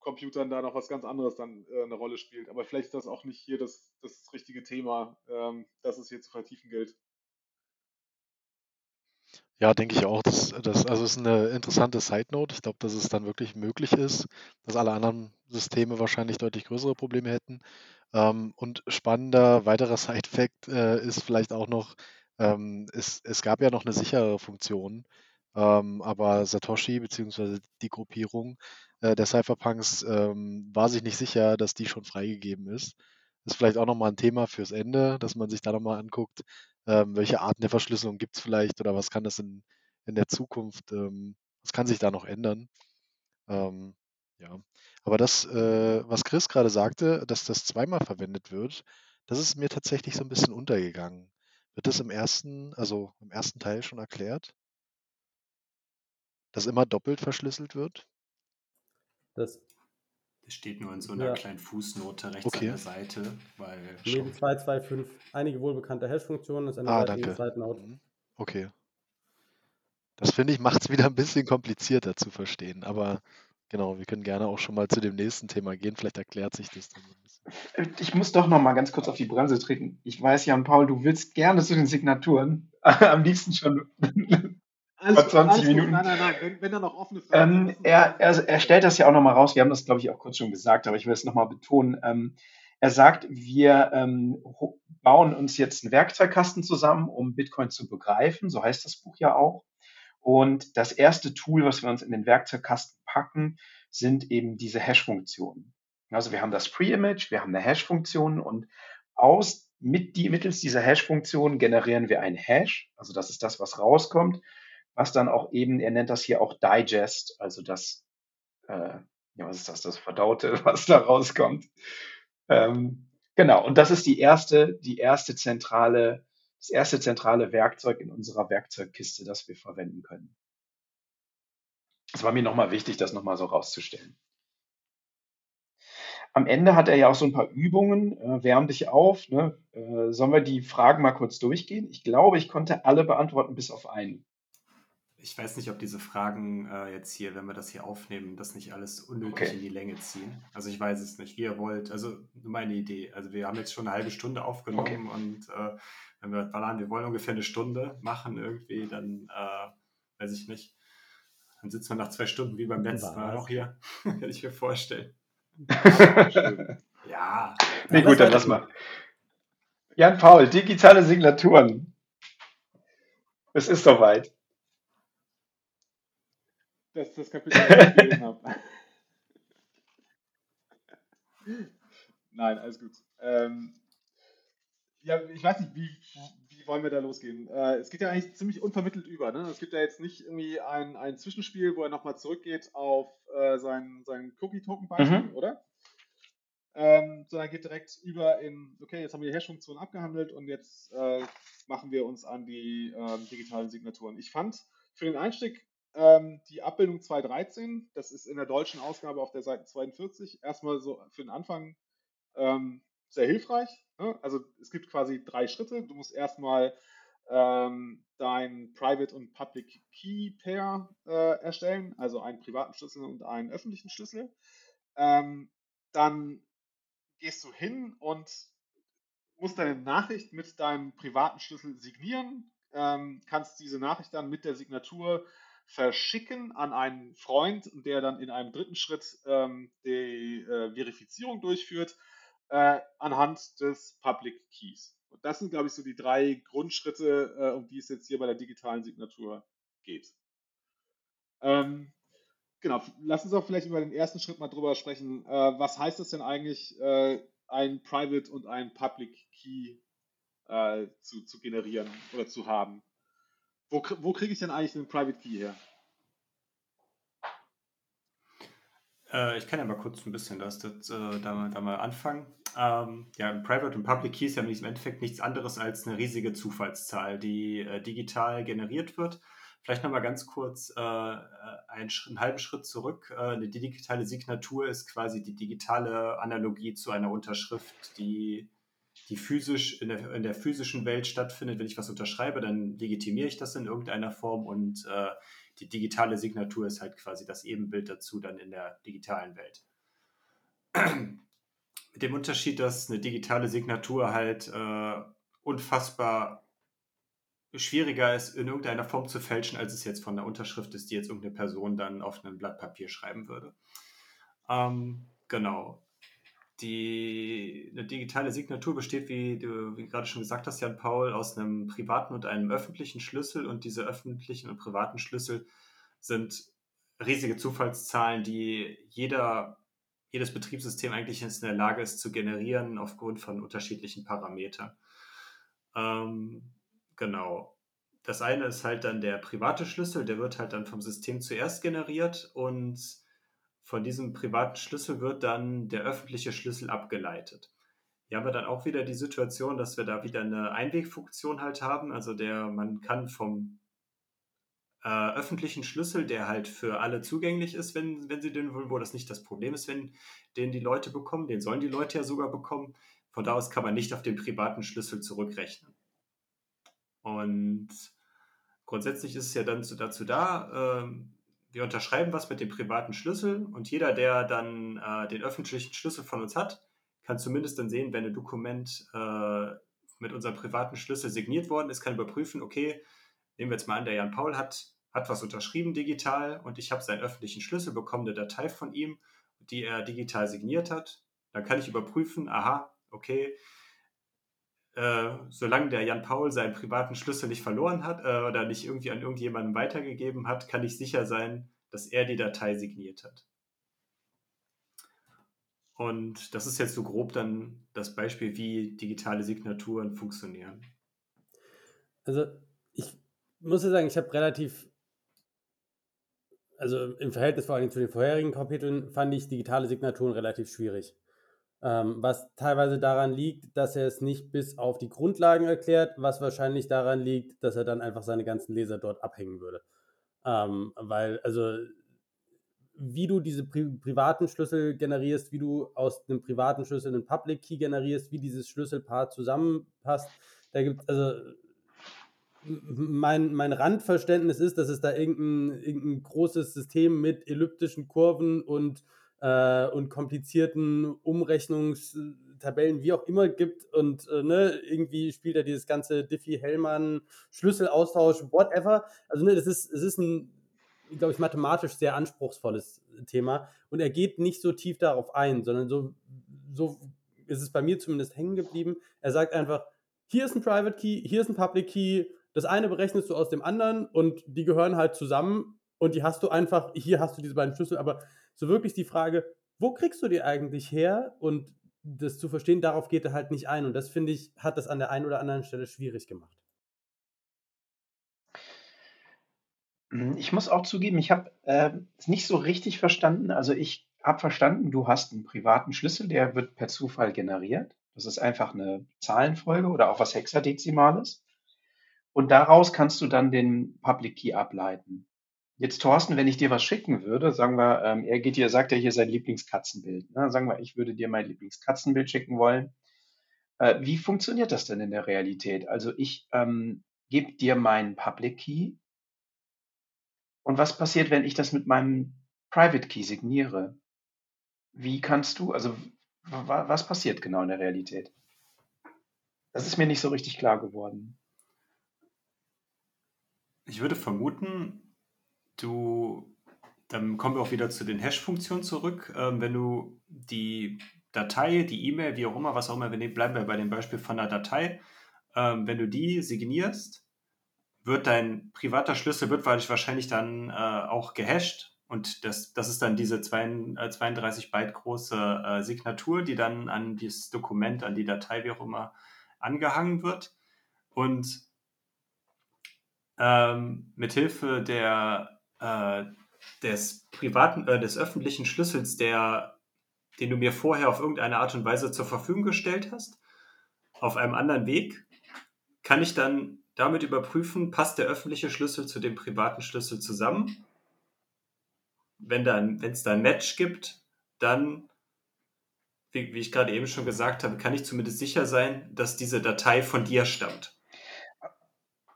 Quantencomputern da noch was ganz anderes dann äh, eine Rolle spielt. Aber vielleicht ist das auch nicht hier das, das richtige Thema, ähm, das es hier zu vertiefen gilt. Ja, denke ich auch. Das, das also ist eine interessante Side Note. Ich glaube, dass es dann wirklich möglich ist, dass alle anderen Systeme wahrscheinlich deutlich größere Probleme hätten. Ähm, und spannender weiterer Side-Fact äh, ist vielleicht auch noch, ähm, es, es gab ja noch eine sichere Funktion, ähm, aber Satoshi bzw. die Gruppierung äh, der Cypherpunks ähm, war sich nicht sicher, dass die schon freigegeben ist. Das ist vielleicht auch nochmal ein Thema fürs Ende, dass man sich da nochmal anguckt, ähm, welche Arten der Verschlüsselung gibt es vielleicht oder was kann das in, in der Zukunft, ähm, was kann sich da noch ändern. Ähm, ja, aber das, äh, was Chris gerade sagte, dass das zweimal verwendet wird, das ist mir tatsächlich so ein bisschen untergegangen. Wird das im ersten, also im ersten Teil schon erklärt? Dass immer doppelt verschlüsselt wird? Das das steht nur in so einer ja. kleinen Fußnote rechts okay. an der Seite. Weil Neben 225 einige wohlbekannte Hash-Funktionen ist eine ah, danke. Seitenhaut. Mhm. Okay. Das finde ich, macht es wieder ein bisschen komplizierter zu verstehen. Aber genau, wir können gerne auch schon mal zu dem nächsten Thema gehen. Vielleicht erklärt sich das dann ein bisschen. Ich muss doch noch mal ganz kurz auf die Bremse treten. Ich weiß, Jan Paul, du willst gerne zu den Signaturen. Am liebsten schon alles, 20 alles Minuten. Nein, nein, nein, wenn, wenn da noch offene Fragen ähm, er, er, er stellt das ja auch nochmal raus. Wir haben das, glaube ich, auch kurz schon gesagt, aber ich will es nochmal betonen. Ähm, er sagt, wir ähm, bauen uns jetzt einen Werkzeugkasten zusammen, um Bitcoin zu begreifen. So heißt das Buch ja auch. Und das erste Tool, was wir uns in den Werkzeugkasten packen, sind eben diese Hash-Funktionen. Also wir haben das Pre-Image, wir haben eine Hash-Funktion und aus mit die, mittels dieser Hash-Funktion generieren wir ein Hash. Also das ist das, was rauskommt was dann auch eben, er nennt das hier auch Digest, also das, äh, ja, was ist das, das Verdaute, was da rauskommt. Ähm, genau, und das ist die erste, die erste zentrale, das erste zentrale Werkzeug in unserer Werkzeugkiste, das wir verwenden können. Es war mir nochmal wichtig, das nochmal so rauszustellen. Am Ende hat er ja auch so ein paar Übungen. Äh, wärm dich auf. Ne? Äh, sollen wir die Fragen mal kurz durchgehen? Ich glaube, ich konnte alle beantworten, bis auf einen ich weiß nicht, ob diese Fragen äh, jetzt hier, wenn wir das hier aufnehmen, das nicht alles unnötig okay. in die Länge ziehen. Also ich weiß es nicht, wie ihr wollt. Also nur meine Idee. Also wir haben jetzt schon eine halbe Stunde aufgenommen okay. und äh, wenn wir ballern, wir wollen ungefähr eine Stunde machen irgendwie, dann äh, weiß ich nicht. Dann sitzen wir nach zwei Stunden wie beim letzten Mal auch hier. Hätte ich mir vorstellen. ja. Nee, gut, dann lass mal. Jan Paul, digitale Signaturen. Es ist soweit. Das, das Kapitel, das ich gelesen habe. Nein, alles gut. Ähm, ja, ich weiß nicht, wie, wie wollen wir da losgehen? Äh, es geht ja eigentlich ziemlich unvermittelt über. Ne? Es gibt ja jetzt nicht irgendwie ein, ein Zwischenspiel, wo er nochmal zurückgeht auf äh, sein, sein Cookie-Token-Beispiel, mhm. oder? Ähm, sondern geht direkt über in, okay, jetzt haben wir die Hashfunktion abgehandelt und jetzt äh, machen wir uns an die ähm, digitalen Signaturen. Ich fand für den Einstieg ähm, die Abbildung 2.13, das ist in der deutschen Ausgabe auf der Seite 42, erstmal so für den Anfang ähm, sehr hilfreich. Ne? Also es gibt quasi drei Schritte. Du musst erstmal ähm, dein Private und Public Key Pair äh, erstellen, also einen privaten Schlüssel und einen öffentlichen Schlüssel. Ähm, dann gehst du hin und musst deine Nachricht mit deinem privaten Schlüssel signieren, ähm, kannst diese Nachricht dann mit der Signatur verschicken an einen Freund, der dann in einem dritten Schritt ähm, die äh, Verifizierung durchführt äh, anhand des Public Keys. Und das sind, glaube ich, so die drei Grundschritte, äh, um die es jetzt hier bei der digitalen Signatur geht. Ähm, genau, lass uns auch vielleicht über den ersten Schritt mal drüber sprechen. Äh, was heißt es denn eigentlich, äh, ein Private und ein Public Key äh, zu, zu generieren oder zu haben? Wo, wo kriege ich denn eigentlich einen Private Key her? Äh, ich kann ja mal kurz ein bisschen das, das äh, da, da, mal anfangen. Ähm, ja, Private und Public Key ist ja im Endeffekt nichts anderes als eine riesige Zufallszahl, die äh, digital generiert wird. Vielleicht nochmal ganz kurz äh, einen, einen, halben Schritt zurück. Äh, eine digitale Signatur ist quasi die digitale Analogie zu einer Unterschrift, die, die physisch in der, in der physischen Welt stattfindet. Wenn ich was unterschreibe, dann legitimiere ich das in irgendeiner Form und äh, die digitale Signatur ist halt quasi das Ebenbild dazu dann in der digitalen Welt. Mit dem Unterschied, dass eine digitale Signatur halt äh, unfassbar schwieriger ist, in irgendeiner Form zu fälschen, als es jetzt von der Unterschrift ist, die jetzt irgendeine Person dann auf einem Blatt Papier schreiben würde. Ähm, genau. Die, eine digitale Signatur besteht, wie du wie gerade schon gesagt hast, Jan Paul, aus einem privaten und einem öffentlichen Schlüssel. Und diese öffentlichen und privaten Schlüssel sind riesige Zufallszahlen, die jeder, jedes Betriebssystem eigentlich in der Lage ist zu generieren aufgrund von unterschiedlichen Parametern. Ähm, genau. Das eine ist halt dann der private Schlüssel, der wird halt dann vom System zuerst generiert und von diesem privaten Schlüssel wird dann der öffentliche Schlüssel abgeleitet. Hier haben wir dann auch wieder die Situation, dass wir da wieder eine Einwegfunktion halt haben. Also der, man kann vom äh, öffentlichen Schlüssel, der halt für alle zugänglich ist, wenn, wenn sie den wollen, wo das nicht das Problem ist, wenn den die Leute bekommen, den sollen die Leute ja sogar bekommen. Von da aus kann man nicht auf den privaten Schlüssel zurückrechnen. Und grundsätzlich ist es ja dann dazu da, äh, wir unterschreiben was mit dem privaten Schlüssel und jeder, der dann äh, den öffentlichen Schlüssel von uns hat, kann zumindest dann sehen, wenn ein Dokument äh, mit unserem privaten Schlüssel signiert worden ist, kann überprüfen, okay, nehmen wir jetzt mal an, der Jan Paul hat, hat was unterschrieben digital und ich habe seinen öffentlichen Schlüssel, bekomme eine Datei von ihm, die er digital signiert hat. Dann kann ich überprüfen, aha, okay, äh, solange der Jan Paul seinen privaten Schlüssel nicht verloren hat äh, oder nicht irgendwie an irgendjemanden weitergegeben hat, kann ich sicher sein, dass er die Datei signiert hat. Und das ist jetzt so grob dann das Beispiel, wie digitale Signaturen funktionieren. Also ich muss ja sagen, ich habe relativ, also im Verhältnis vor allem zu den vorherigen Kapiteln, fand ich digitale Signaturen relativ schwierig. Ähm, was teilweise daran liegt, dass er es nicht bis auf die Grundlagen erklärt, was wahrscheinlich daran liegt, dass er dann einfach seine ganzen Leser dort abhängen würde. Ähm, weil, also, wie du diese pri privaten Schlüssel generierst, wie du aus einem privaten Schlüssel einen Public Key generierst, wie dieses Schlüsselpaar zusammenpasst, da gibt es, also, mein, mein Randverständnis ist, dass es da irgendein, irgendein großes System mit elliptischen Kurven und äh, und komplizierten Umrechnungstabellen, wie auch immer gibt. Und äh, ne, irgendwie spielt er dieses ganze Diffie-Hellmann, Schlüsselaustausch, whatever. Also ne, das ist, es ist ein, glaube ich, mathematisch sehr anspruchsvolles Thema. Und er geht nicht so tief darauf ein, sondern so, so ist es bei mir zumindest hängen geblieben. Er sagt einfach, hier ist ein Private Key, hier ist ein Public Key, das eine berechnest du aus dem anderen und die gehören halt zusammen und die hast du einfach, hier hast du diese beiden Schlüssel, aber so wirklich die Frage, wo kriegst du die eigentlich her? Und das zu verstehen, darauf geht er halt nicht ein. Und das finde ich, hat das an der einen oder anderen Stelle schwierig gemacht. Hm, ich muss auch zugeben, ich habe äh, es nicht so richtig verstanden. Also ich habe verstanden, du hast einen privaten Schlüssel, der wird per Zufall generiert. Das ist einfach eine Zahlenfolge oder auch was Hexadezimales. Und daraus kannst du dann den Public Key ableiten. Jetzt, Thorsten, wenn ich dir was schicken würde, sagen wir, ähm, er geht dir, sagt ja hier sein Lieblingskatzenbild. Ne? Sagen wir, ich würde dir mein Lieblingskatzenbild schicken wollen. Äh, wie funktioniert das denn in der Realität? Also ich ähm, gebe dir meinen Public Key. Und was passiert, wenn ich das mit meinem Private Key signiere? Wie kannst du, also was passiert genau in der Realität? Das ist mir nicht so richtig klar geworden. Ich würde vermuten, du, dann kommen wir auch wieder zu den Hash-Funktionen zurück. Ähm, wenn du die Datei, die E-Mail, wie auch immer, was auch immer, wir bleiben wir bei dem Beispiel von der Datei, ähm, wenn du die signierst, wird dein privater Schlüssel wird wahrscheinlich dann äh, auch gehasht und das, das ist dann diese 32 äh, Byte große äh, Signatur, die dann an dieses Dokument, an die Datei, wie auch immer, angehangen wird. Und ähm, mithilfe der äh, des privaten, äh, des öffentlichen Schlüssels, der, den du mir vorher auf irgendeine Art und Weise zur Verfügung gestellt hast, auf einem anderen Weg, kann ich dann damit überprüfen, passt der öffentliche Schlüssel zu dem privaten Schlüssel zusammen. Wenn es da ein Match gibt, dann, wie, wie ich gerade eben schon gesagt habe, kann ich zumindest sicher sein, dass diese Datei von dir stammt.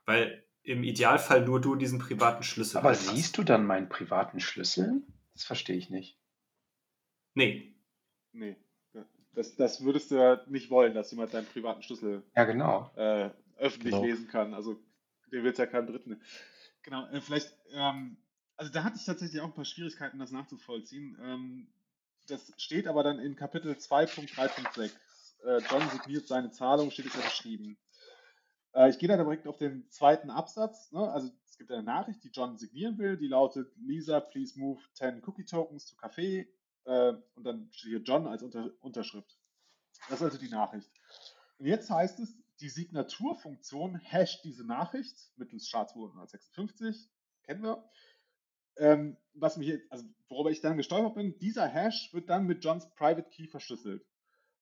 Weil im Idealfall nur du diesen privaten Schlüssel Aber hast. siehst du dann meinen privaten Schlüssel? Das verstehe ich nicht. Nee. Nee. Das, das würdest du ja nicht wollen, dass jemand deinen privaten Schlüssel ja, genau. äh, öffentlich genau. lesen kann. Also den wird ja keinen Dritten. Genau, äh, vielleicht, ähm, also da hatte ich tatsächlich auch ein paar Schwierigkeiten, das nachzuvollziehen. Ähm, das steht aber dann in Kapitel 2.3.6. Äh, John signiert seine Zahlung, steht es ja beschrieben. Äh, ich gehe da direkt auf den zweiten Absatz. Ne? Also es gibt eine Nachricht, die John signieren will, die lautet, Lisa, please move 10 Cookie Tokens to Café. Äh, und dann steht hier John als Unter Unterschrift. Das ist also die Nachricht. Und jetzt heißt es, die Signaturfunktion hasht diese Nachricht mittels SHA-256, kennen wir. Ähm, was mich also worüber ich dann gestolpert bin, dieser Hash wird dann mit Johns Private Key verschlüsselt.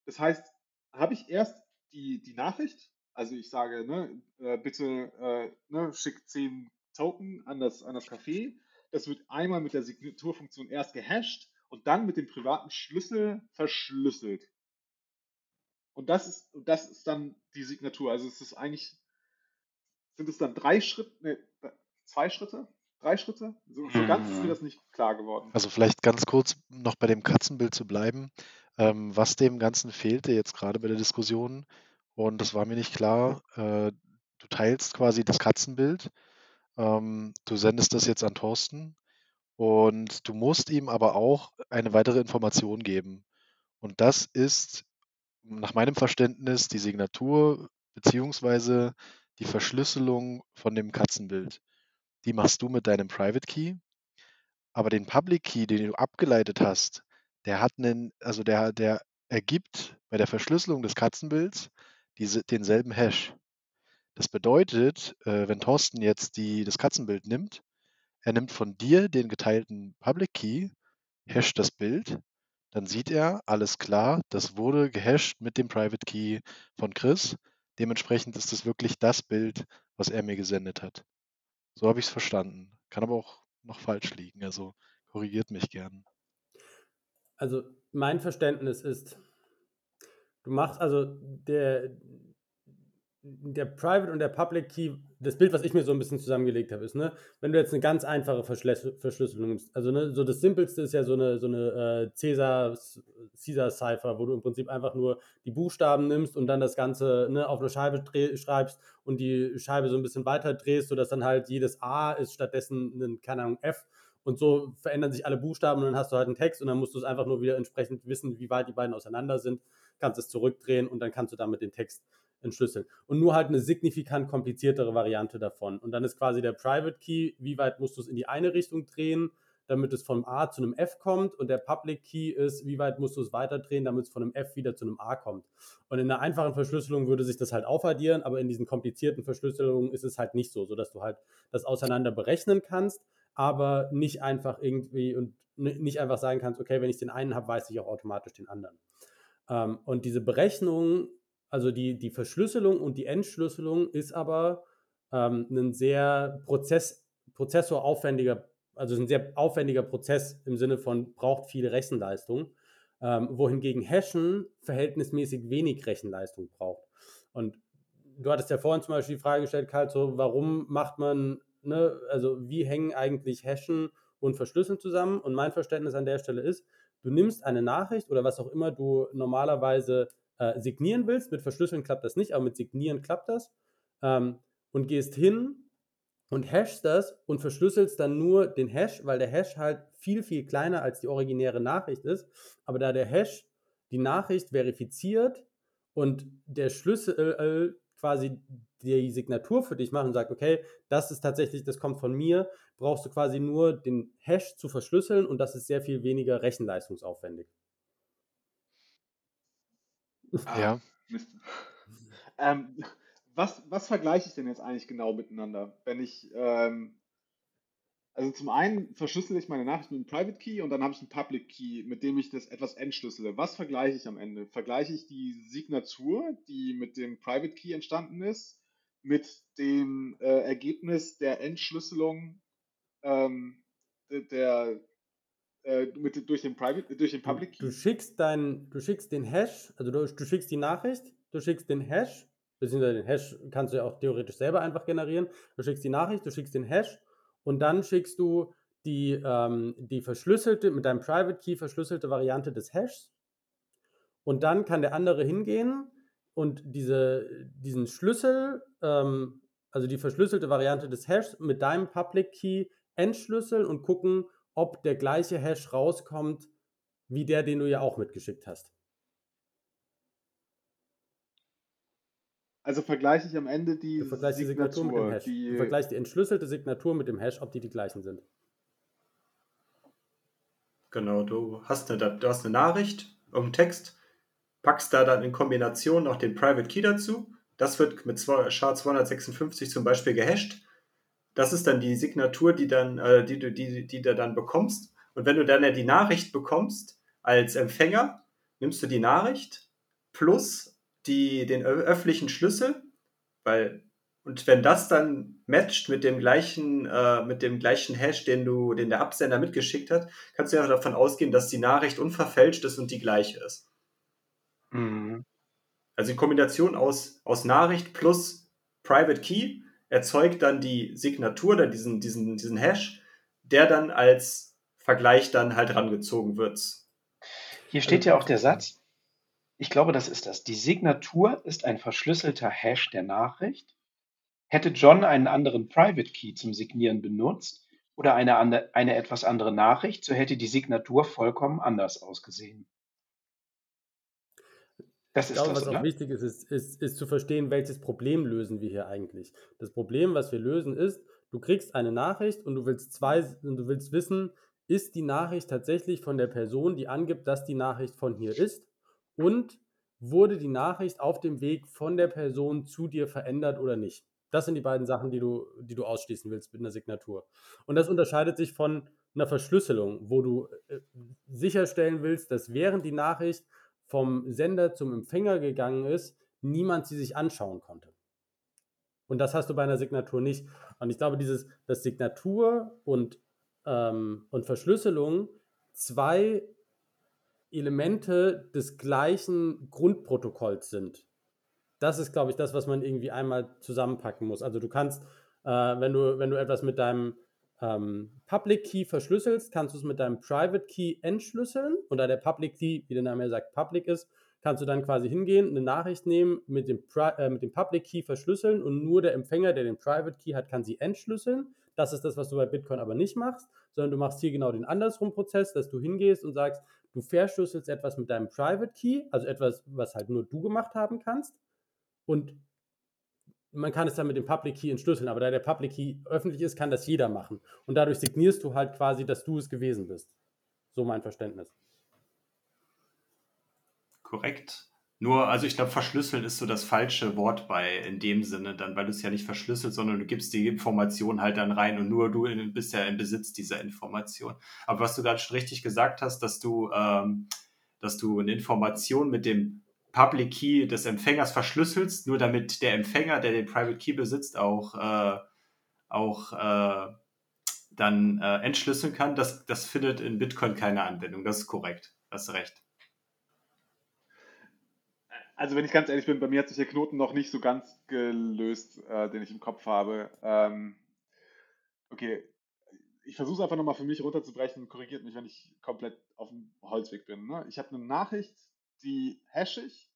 Das heißt, habe ich erst die, die Nachricht, also ich sage, ne, äh, bitte äh, ne, schick 10 Token an das, an das Café. Das wird einmal mit der Signaturfunktion erst gehasht und dann mit dem privaten Schlüssel verschlüsselt. Und das ist, das ist dann die Signatur. Also es ist eigentlich, sind es dann drei Schritte, ne, zwei Schritte? Drei Schritte? So, so ganz ist mir mhm. das nicht klar geworden. Also vielleicht ganz kurz noch bei dem Katzenbild zu bleiben. Ähm, was dem Ganzen fehlte jetzt gerade bei der Diskussion, und das war mir nicht klar. Äh, du teilst quasi das Katzenbild. Ähm, du sendest das jetzt an Thorsten und du musst ihm aber auch eine weitere Information geben. Und das ist nach meinem Verständnis die Signatur beziehungsweise die Verschlüsselung von dem Katzenbild. Die machst du mit deinem Private Key, aber den Public Key, den du abgeleitet hast, der hat einen, also der, der ergibt bei der Verschlüsselung des Katzenbilds diese, denselben Hash. Das bedeutet, äh, wenn Thorsten jetzt die, das Katzenbild nimmt, er nimmt von dir den geteilten Public Key, hasht das Bild, dann sieht er, alles klar, das wurde gehasht mit dem Private Key von Chris. Dementsprechend ist es wirklich das Bild, was er mir gesendet hat. So habe ich es verstanden. Kann aber auch noch falsch liegen, also korrigiert mich gern. Also mein Verständnis ist, Du machst also der, der Private und der Public Key, das Bild, was ich mir so ein bisschen zusammengelegt habe, ist, ne, wenn du jetzt eine ganz einfache Verschlüsselung nimmst, also ne, so das Simpelste ist ja so eine, so eine äh, Caesar, Caesar Cipher, wo du im Prinzip einfach nur die Buchstaben nimmst und dann das Ganze ne, auf eine Scheibe schreibst und die Scheibe so ein bisschen weiter drehst, sodass dann halt jedes A ist stattdessen ein, keine Ahnung, F und so verändern sich alle Buchstaben und dann hast du halt einen Text und dann musst du es einfach nur wieder entsprechend wissen, wie weit die beiden auseinander sind kannst es zurückdrehen und dann kannst du damit den Text entschlüsseln. Und nur halt eine signifikant kompliziertere Variante davon. Und dann ist quasi der Private Key, wie weit musst du es in die eine Richtung drehen, damit es vom A zu einem F kommt. Und der Public Key ist, wie weit musst du es weiterdrehen, damit es von einem F wieder zu einem A kommt. Und in einer einfachen Verschlüsselung würde sich das halt aufaddieren, aber in diesen komplizierten Verschlüsselungen ist es halt nicht so, sodass du halt das auseinander berechnen kannst, aber nicht einfach irgendwie und nicht einfach sagen kannst, okay, wenn ich den einen habe, weiß ich auch automatisch den anderen. Ähm, und diese Berechnung, also die, die Verschlüsselung und die Entschlüsselung ist aber ähm, ein sehr Prozess, prozessoraufwendiger, also ein sehr aufwendiger Prozess im Sinne von braucht viel Rechenleistung, ähm, wohingegen Hashen verhältnismäßig wenig Rechenleistung braucht. Und du hattest ja vorhin zum Beispiel die Frage gestellt, Karl, so, warum macht man, ne, also wie hängen eigentlich Hashen und Verschlüsseln zusammen? Und mein Verständnis an der Stelle ist, du nimmst eine Nachricht oder was auch immer du normalerweise äh, signieren willst. Mit Verschlüsseln klappt das nicht, aber mit Signieren klappt das. Ähm, und gehst hin und hashst das und verschlüsselst dann nur den Hash, weil der Hash halt viel, viel kleiner als die originäre Nachricht ist. Aber da der Hash die Nachricht verifiziert und der Schlüssel äh, quasi die Signatur für dich macht und sagt, okay, das ist tatsächlich, das kommt von mir, brauchst du quasi nur den Hash zu verschlüsseln und das ist sehr viel weniger rechenleistungsaufwendig. Ah, ja. Ähm, was, was vergleiche ich denn jetzt eigentlich genau miteinander? Wenn ich, ähm, also zum einen verschlüssele ich meine Nachricht mit einem Private Key und dann habe ich einen Public Key, mit dem ich das etwas entschlüssele. Was vergleiche ich am Ende? Vergleiche ich die Signatur, die mit dem Private Key entstanden ist, mit dem äh, Ergebnis der Entschlüsselung ähm, der, äh, mit, durch, den Private, durch den Public Key. Du schickst, dein, du schickst den Hash, also du, du schickst die Nachricht, du schickst den Hash, beziehungsweise den Hash kannst du ja auch theoretisch selber einfach generieren. Du schickst die Nachricht, du schickst den Hash und dann schickst du die, ähm, die verschlüsselte, mit deinem Private Key verschlüsselte Variante des Hashs. Und dann kann der andere hingehen und diese, diesen Schlüssel, ähm, also die verschlüsselte Variante des Hashs mit deinem Public Key entschlüsseln und gucken, ob der gleiche Hash rauskommt, wie der, den du ja auch mitgeschickt hast. Also vergleiche ich am Ende die, du vergleichst die Signatur, mit dem Hash. Die... Du vergleichst die entschlüsselte Signatur mit dem Hash, ob die die gleichen sind. Genau, du hast eine, du hast eine Nachricht um Text, packst da dann in Kombination noch den Private Key dazu. Das wird mit SHA-256 zum Beispiel gehasht das ist dann die Signatur, die, dann, äh, die, du, die, die du dann bekommst. Und wenn du dann ja die Nachricht bekommst als Empfänger, nimmst du die Nachricht plus die, den öffentlichen Schlüssel, weil und wenn das dann matcht mit dem gleichen, äh, mit dem gleichen Hash, den du, den der Absender mitgeschickt hat, kannst du ja davon ausgehen, dass die Nachricht unverfälscht ist und die gleiche ist. Mhm. Also die Kombination aus, aus Nachricht plus Private Key erzeugt dann die Signatur, dann diesen, diesen, diesen Hash, der dann als Vergleich dann halt rangezogen wird. Hier steht ja auch der Satz, ich glaube, das ist das. Die Signatur ist ein verschlüsselter Hash der Nachricht. Hätte John einen anderen Private Key zum Signieren benutzt oder eine, eine etwas andere Nachricht, so hätte die Signatur vollkommen anders ausgesehen. Das ich glaube, das, was oder? auch wichtig ist ist, ist, ist zu verstehen, welches Problem lösen wir hier eigentlich. Das Problem, was wir lösen, ist, du kriegst eine Nachricht und du willst zwei, und du willst wissen, ist die Nachricht tatsächlich von der Person, die angibt, dass die Nachricht von hier ist? Und wurde die Nachricht auf dem Weg von der Person zu dir verändert oder nicht? Das sind die beiden Sachen, die du, die du ausschließen willst mit einer Signatur. Und das unterscheidet sich von einer Verschlüsselung, wo du äh, sicherstellen willst, dass während die Nachricht vom Sender zum Empfänger gegangen ist, niemand sie sich anschauen konnte. Und das hast du bei einer Signatur nicht. Und ich glaube, dieses, dass Signatur und, ähm, und Verschlüsselung zwei Elemente des gleichen Grundprotokolls sind. Das ist, glaube ich, das, was man irgendwie einmal zusammenpacken muss. Also du kannst, äh, wenn, du, wenn du etwas mit deinem ähm, Public Key verschlüsselst, kannst du es mit deinem Private Key entschlüsseln. Und da der Public Key, wie der Name ja sagt, public ist, kannst du dann quasi hingehen, eine Nachricht nehmen, mit dem, äh, mit dem Public Key verschlüsseln und nur der Empfänger, der den Private Key hat, kann sie entschlüsseln. Das ist das, was du bei Bitcoin aber nicht machst, sondern du machst hier genau den andersrum Prozess, dass du hingehst und sagst, du verschlüsselst etwas mit deinem Private Key, also etwas, was halt nur du gemacht haben kannst. und man kann es dann mit dem Public Key entschlüsseln, aber da der Public Key öffentlich ist, kann das jeder machen. Und dadurch signierst du halt quasi, dass du es gewesen bist. So mein Verständnis. Korrekt. Nur, also ich glaube, verschlüsseln ist so das falsche Wort bei in dem Sinne, dann, weil du es ja nicht verschlüsselt, sondern du gibst die Information halt dann rein und nur du bist ja im Besitz dieser Information. Aber was du gerade schon richtig gesagt hast, dass du, ähm, dass du eine Information mit dem Public Key des Empfängers verschlüsselst, nur damit der Empfänger, der den Private Key besitzt, auch, äh, auch äh, dann äh, entschlüsseln kann, das, das findet in Bitcoin keine Anwendung. Das ist korrekt. Hast recht. Also wenn ich ganz ehrlich bin, bei mir hat sich der Knoten noch nicht so ganz gelöst, äh, den ich im Kopf habe. Ähm, okay, ich versuche es einfach nochmal für mich runterzubrechen. Korrigiert mich, wenn ich komplett auf dem Holzweg bin. Ne? Ich habe eine Nachricht, die hash ich,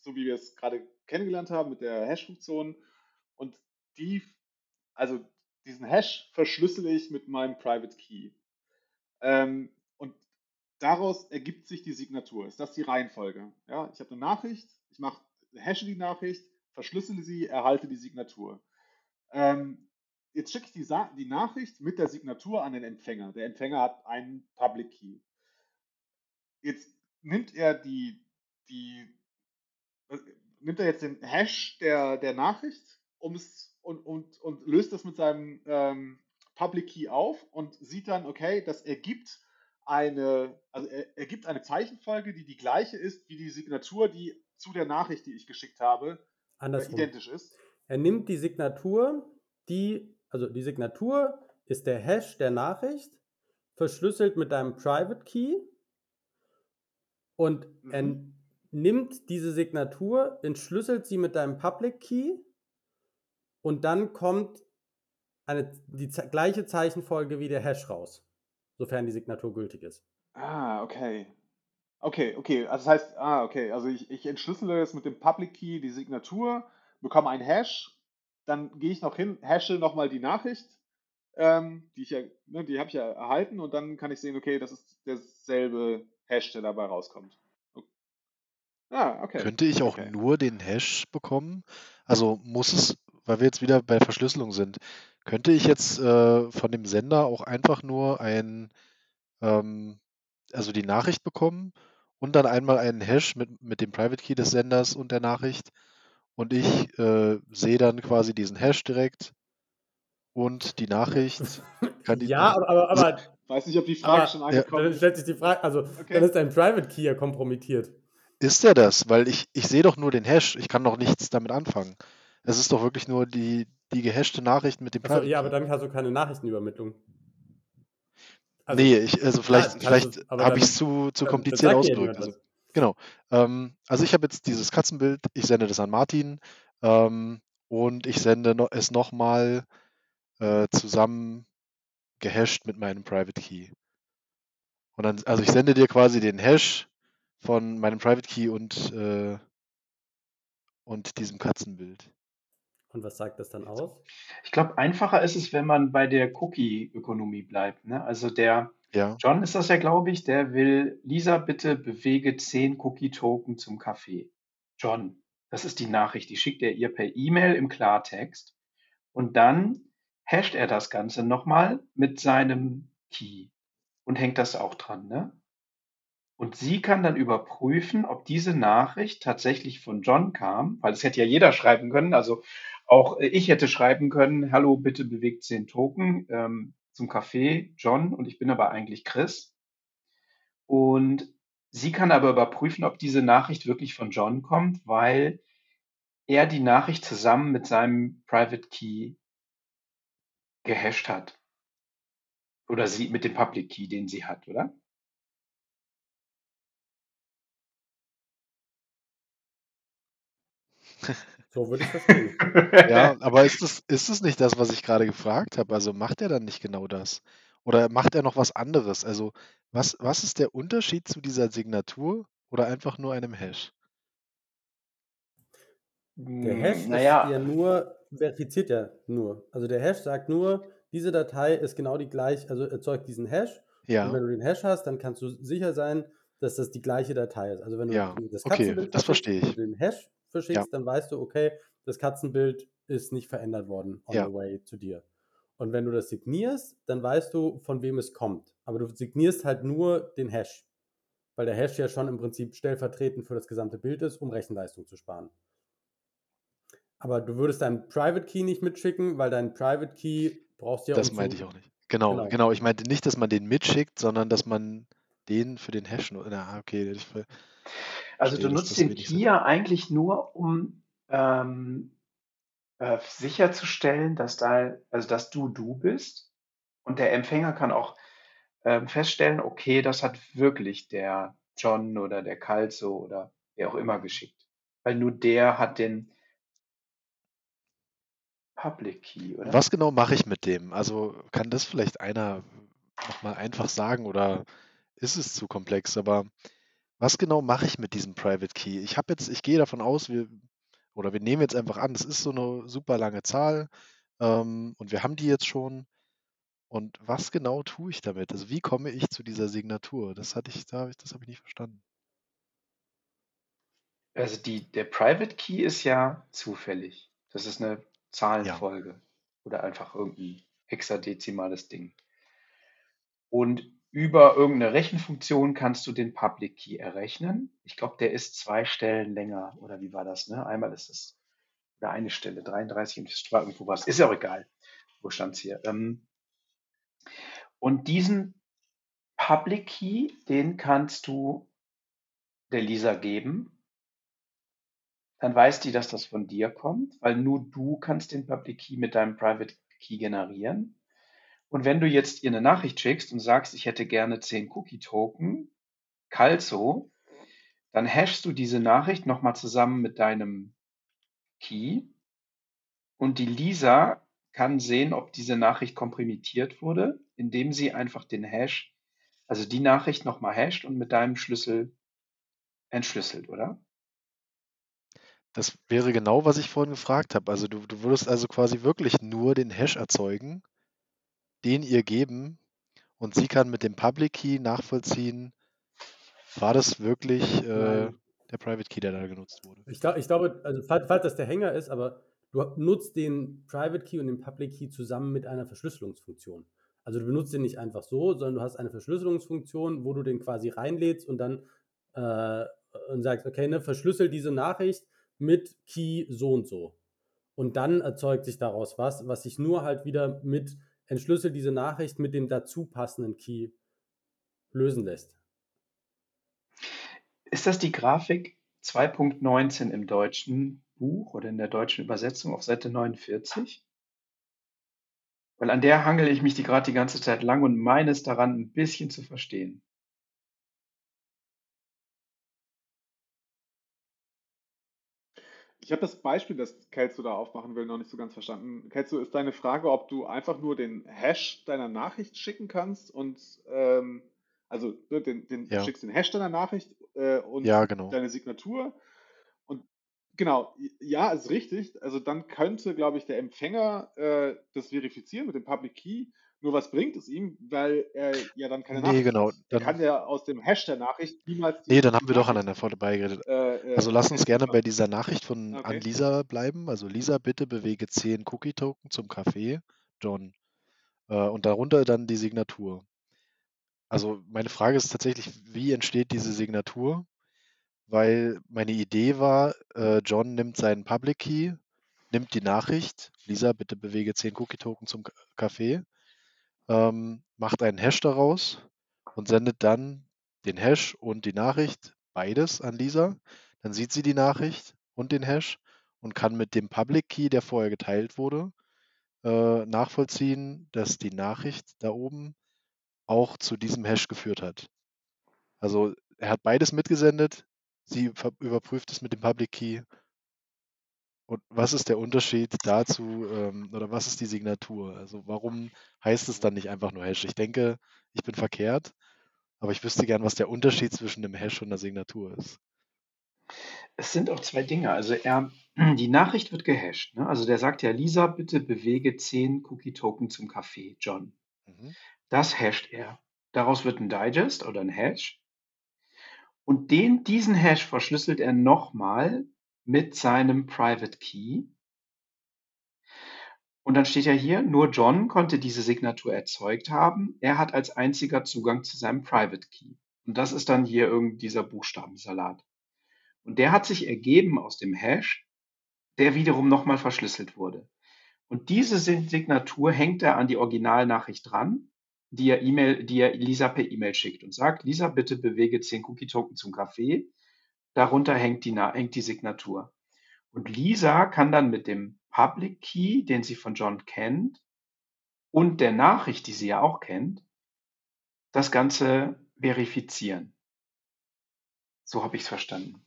so wie wir es gerade kennengelernt haben mit der Hash-Funktion. Und die, also diesen Hash verschlüssele ich mit meinem Private Key. Ähm, und daraus ergibt sich die Signatur. Ist das die Reihenfolge? Ja, ich habe eine Nachricht, ich mache, hashe die Nachricht, verschlüssele sie, erhalte die Signatur. Ähm, jetzt schicke ich die, die, Nachricht mit der Signatur an den Empfänger. Der Empfänger hat einen Public Key. Jetzt nimmt er die, die äh, nimmt er jetzt den Hash der, der Nachricht um's, und, und, und löst das mit seinem ähm, Public Key auf und sieht dann, okay, das ergibt eine, also er, ergibt eine Zeichenfolge, die die gleiche ist wie die Signatur, die zu der Nachricht, die ich geschickt habe, äh, Andersrum. identisch ist. Er nimmt die Signatur, die, also die Signatur ist der Hash der Nachricht, verschlüsselt mit deinem Private Key und mhm. er nimmt diese Signatur, entschlüsselt sie mit deinem Public Key und dann kommt eine, die gleiche Zeichenfolge wie der Hash raus, sofern die Signatur gültig ist. Ah, okay. Okay, okay. Also das heißt, ah, okay. Also ich, ich entschlüssele es mit dem Public Key die Signatur, bekomme einen Hash, dann gehe ich noch hin, hashe nochmal die Nachricht, ähm, die ich ja, ne, die habe ich ja erhalten und dann kann ich sehen, okay, das ist derselbe Hash, der dabei rauskommt. Okay. Ah, okay. Könnte ich auch okay. nur den Hash bekommen? Also muss es, weil wir jetzt wieder bei Verschlüsselung sind, könnte ich jetzt äh, von dem Sender auch einfach nur ein, ähm, also die Nachricht bekommen und dann einmal einen Hash mit, mit dem Private Key des Senders und der Nachricht. Und ich äh, sehe dann quasi diesen Hash direkt und die Nachricht. Kann die ja, aber, aber, aber weiß nicht, ob die Frage schon angekommen ja, Dann stellt sich die Frage, also okay. dann ist dein Private Key ja kompromittiert. Ist er das? Weil ich, ich sehe doch nur den Hash, ich kann doch nichts damit anfangen. Es ist doch wirklich nur die, die gehashte Nachricht mit dem Private Key. Ja, aber dann hast du keine Nachrichtenübermittlung. Also, nee, ich, also vielleicht, ja, vielleicht habe ich es zu, zu kompliziert ausgedrückt. Also, genau. Ähm, also ich habe jetzt dieses Katzenbild, ich sende das an Martin ähm, und ich sende no, es nochmal äh, zusammen gehasht mit meinem Private Key. Und dann, also ich sende dir quasi den Hash von meinem Private Key und, äh, und diesem Katzenbild. Und was sagt das dann aus? Ich glaube, einfacher ist es, wenn man bei der Cookie-Ökonomie bleibt. Ne? Also der ja. John ist das ja, glaube ich, der will, Lisa, bitte bewege 10 Cookie-Token zum Kaffee. John, das ist die Nachricht, die schickt er ihr per E-Mail im Klartext. Und dann hasht er das Ganze nochmal mit seinem Key und hängt das auch dran. Ne? Und sie kann dann überprüfen, ob diese Nachricht tatsächlich von John kam, weil es hätte ja jeder schreiben können. Also auch äh, ich hätte schreiben können, hallo, bitte bewegt 10 Token ähm, zum Café, John, und ich bin aber eigentlich Chris. Und sie kann aber überprüfen, ob diese Nachricht wirklich von John kommt, weil er die Nachricht zusammen mit seinem Private Key gehasht hat. Oder sie mit dem Public Key, den sie hat, oder? So würde ich verstehen. Ja, aber ist es, ist es nicht das, was ich gerade gefragt habe? Also macht er dann nicht genau das? Oder macht er noch was anderes? Also was, was ist der Unterschied zu dieser Signatur oder einfach nur einem Hash? Der hm, Hash naja. ist ja nur, verifiziert ja nur. Also der Hash sagt nur, diese Datei ist genau die gleiche, also erzeugt diesen Hash. Ja. Und wenn du den Hash hast, dann kannst du sicher sein, dass das die gleiche Datei ist. Also wenn du ja. das okay, das verstehe ich. den Hash verschickst, dann weißt du, okay, das Katzenbild ist nicht verändert worden on Ja. the way zu dir. Und wenn du das signierst, dann weißt du, von wem es kommt. Aber du signierst halt nur den Hash, weil der Hash ja schon im Prinzip stellvertretend für das gesamte Bild ist, um Rechenleistung zu sparen. Aber du würdest deinen Private Key nicht mitschicken, weil dein Private Key brauchst du ja Das um meinte zu, ich auch nicht. Genau, Genau. genau. Ich meinte nicht, dass man den mitschickt, sondern dass man den für den Hash. Na, okay. Ich ver- Also verstehe, du nutzt den Key ja eigentlich nur, um ähm, äh, sicherzustellen, dass da, also dass du du bist und der Empfänger kann auch ähm, feststellen, okay, das hat wirklich der John oder der Calzo oder wer auch immer geschickt, weil nur der hat den Public Key, oder? Was genau mache ich mit dem? Also kann das vielleicht einer nochmal einfach sagen oder ist es zu komplex? Aber was genau mache ich mit diesem Private Key? Ich habe jetzt, ich gehe davon aus, wir oder wir nehmen jetzt einfach an, das ist so eine super lange Zahl ähm, und wir haben die jetzt schon. Und was genau tue ich damit? Also wie komme ich zu dieser Signatur? Das hatte ich, da habe ich, das habe ich nicht verstanden. Also die, der Private Key ist ja zufällig. Das ist eine Ja, Zahlenfolge oder einfach irgendein hexadezimales Ding. Und über irgendeine Rechenfunktion kannst du den Public Key errechnen. Ich glaube, der ist zwei Stellen länger. Oder wie war das? Ne? Einmal ist es, oder eine Stelle, 33 und war irgendwo was. Ist ja auch egal. Wo stand es hier? Ähm, und diesen Public Key, den kannst du der Lisa geben. Dann weiß die, dass das von dir kommt, weil nur du kannst den Public Key mit deinem Private Key generieren. Und wenn du jetzt ihr eine Nachricht schickst und sagst, ich hätte gerne 10 Cookie-Token, Calzo, dann hashst du diese Nachricht nochmal zusammen mit deinem Key und die Lisa kann sehen, ob diese Nachricht komprimiert wurde, indem sie einfach den Hash, also die Nachricht nochmal hasht und mit deinem Schlüssel entschlüsselt, oder? Das wäre genau, was ich vorhin gefragt habe. Also du, du würdest also quasi wirklich nur den Hash erzeugen, den ihr geben und sie kann mit dem Public Key nachvollziehen, war das wirklich äh, der Private Key, der da genutzt wurde. Ich, glaub, ich glaube, also falls, falls das der Hänger ist, aber du nutzt den Private Key und den Public Key zusammen mit einer Verschlüsselungsfunktion. Also du benutzt den nicht einfach so, sondern du hast eine Verschlüsselungsfunktion, wo du den quasi reinlädst und dann äh, und sagst, okay, ne, verschlüssel diese Nachricht mit Key so und so. Und dann erzeugt sich daraus was, was sich nur halt wieder mit entschlüssel diese Nachricht mit dem dazu passenden Key lösen lässt. Ist das die Grafik 2.19 im deutschen Buch oder in der deutschen Übersetzung auf Seite 49? Weil an der hangel ich mich die gerade die ganze Zeit lang und meine es daran ein bisschen zu verstehen. Ich habe das Beispiel, das Kelso da aufmachen will, noch nicht so ganz verstanden. Kelso, ist deine Frage, ob du einfach nur den Hash deiner Nachricht schicken kannst und ähm, also ne, den, den, du Ja, schickst den Hash deiner Nachricht äh, und ja, genau. deine Signatur und genau, ja, ist richtig. Also dann könnte, glaube ich, der Empfänger äh, das verifizieren mit dem Public Key. Nur was bringt es ihm, weil er ja dann keine Nee, Nachricht genau. hat. Er kann Dann, ja aus dem Hash der Nachricht niemals die, nee, dann haben wir doch aneinander vorbeigeredet. äh, Also äh, lass uns gerne bei dieser Nachricht von an Okay. Lisa bleiben. Also Lisa, bitte bewege 10 Cookie-Token zum Café, John. Äh, und darunter dann die Signatur. Also meine Frage ist tatsächlich, wie entsteht diese Signatur? Weil meine Idee war, äh, John nimmt seinen Public Key, nimmt die Nachricht, Lisa, bitte bewege 10 Cookie-Token zum Café, ähm, macht einen Hash daraus und sendet dann den Hash und die Nachricht, beides an Lisa. Dann sieht sie die Nachricht und den Hash und kann mit dem Public Key, der vorher geteilt wurde, äh, nachvollziehen, dass die Nachricht da oben auch zu diesem Hash geführt hat. Also er hat beides mitgesendet, sie überprüft es mit dem Public Key. Und was ist der Unterschied dazu, ähm, oder was ist die Signatur? Also warum heißt es dann nicht einfach nur Hash? Ich denke, ich bin verkehrt, aber ich wüsste gern, was der Unterschied zwischen dem Hash und der Signatur ist. Es sind auch zwei Dinge. Also er, die Nachricht wird gehasht. Ne? Also der sagt ja, Lisa, bitte bewege 10 Cookie-Token zum Café, John. Mhm. Das hasht er. Daraus wird ein Digest oder ein Hash. Und den, diesen Hash verschlüsselt er nochmal mit seinem Private Key. Und dann steht ja hier, nur John konnte diese Signatur erzeugt haben. Er hat als einziger Zugang zu seinem Private Key. Und das ist dann hier irgendwie dieser Buchstabensalat. Und der hat sich ergeben aus dem Hash, der wiederum nochmal verschlüsselt wurde. Und diese Signatur hängt er an die Originalnachricht dran, die er, e die er Lisa per E-Mail schickt und sagt, Lisa, bitte bewege 10 Cookie-Token zum Kaffee. Darunter hängt die, hängt die Signatur. Und Lisa kann dann mit dem Public Key, den sie von John kennt, und der Nachricht, die sie ja auch kennt, das Ganze verifizieren. So habe ich es verstanden.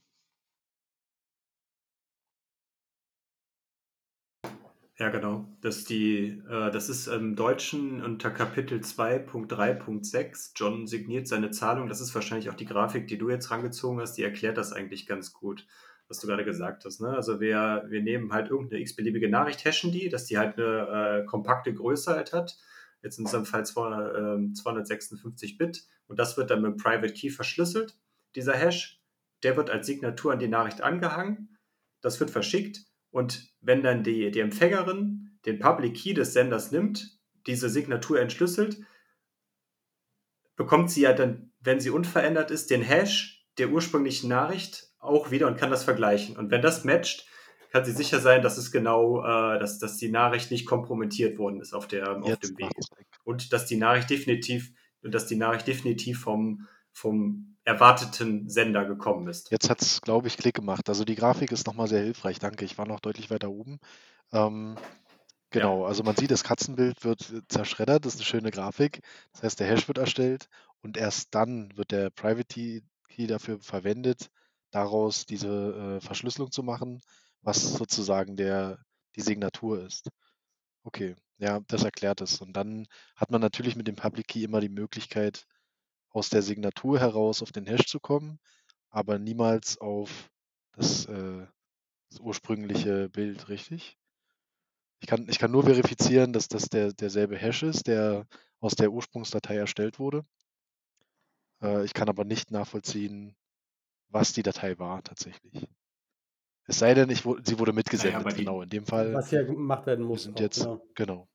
Ja, genau. Das, die, äh, das ist im Deutschen unter Kapitel 2.3.6. John signiert seine Zahlung. Das ist wahrscheinlich auch die Grafik, die du jetzt rangezogen hast. Die erklärt das eigentlich ganz gut, was du gerade gesagt hast. Ne? Also wir, wir nehmen halt irgendeine x-beliebige Nachricht, hashen die, dass die halt eine äh, kompakte Größe halt hat. Jetzt in unserem Fall 200, äh, 256 Bit. Und das wird dann mit Private Key verschlüsselt, dieser Hash. Der wird als Signatur an die Nachricht angehangen. Das wird verschickt und wenn dann die, die Empfängerin den Public Key des Senders nimmt, diese Signatur entschlüsselt, bekommt sie ja dann, wenn sie unverändert ist, den Hash der ursprünglichen Nachricht auch wieder und kann das vergleichen. Und wenn das matcht, kann sie sicher sein, dass es genau, äh, dass, dass die Nachricht nicht kompromittiert worden ist auf, der, auf dem Weg. Und dass die Nachricht definitiv, dass die Nachricht definitiv vom, vom erwarteten Sender gekommen ist. Jetzt hat es, glaube ich, Klick gemacht. Also die Grafik ist nochmal sehr hilfreich, danke. Ich war noch deutlich weiter oben. Ähm, genau, ja. also man sieht, das Katzenbild wird zerschreddert, das ist eine schöne Grafik. Das heißt, der Hash wird erstellt und erst dann wird der Private Key dafür verwendet, daraus diese äh, Verschlüsselung zu machen, was sozusagen der, die Signatur ist. Okay, ja, das erklärt es. Und dann hat man natürlich mit dem Public Key immer die Möglichkeit, aus der Signatur heraus auf den Hash zu kommen, aber niemals auf das, äh, das ursprüngliche Bild, richtig? Ich kann, ich kann nur verifizieren, dass das der, derselbe Hash ist, der aus der Ursprungsdatei erstellt wurde. Äh, ich kann aber nicht nachvollziehen, was die Datei war tatsächlich. Es sei denn, ich, sie wurde mitgesendet, naja, genau. In dem Fall. Was ja gemacht werden muss. Sind auch, jetzt, genau. genau.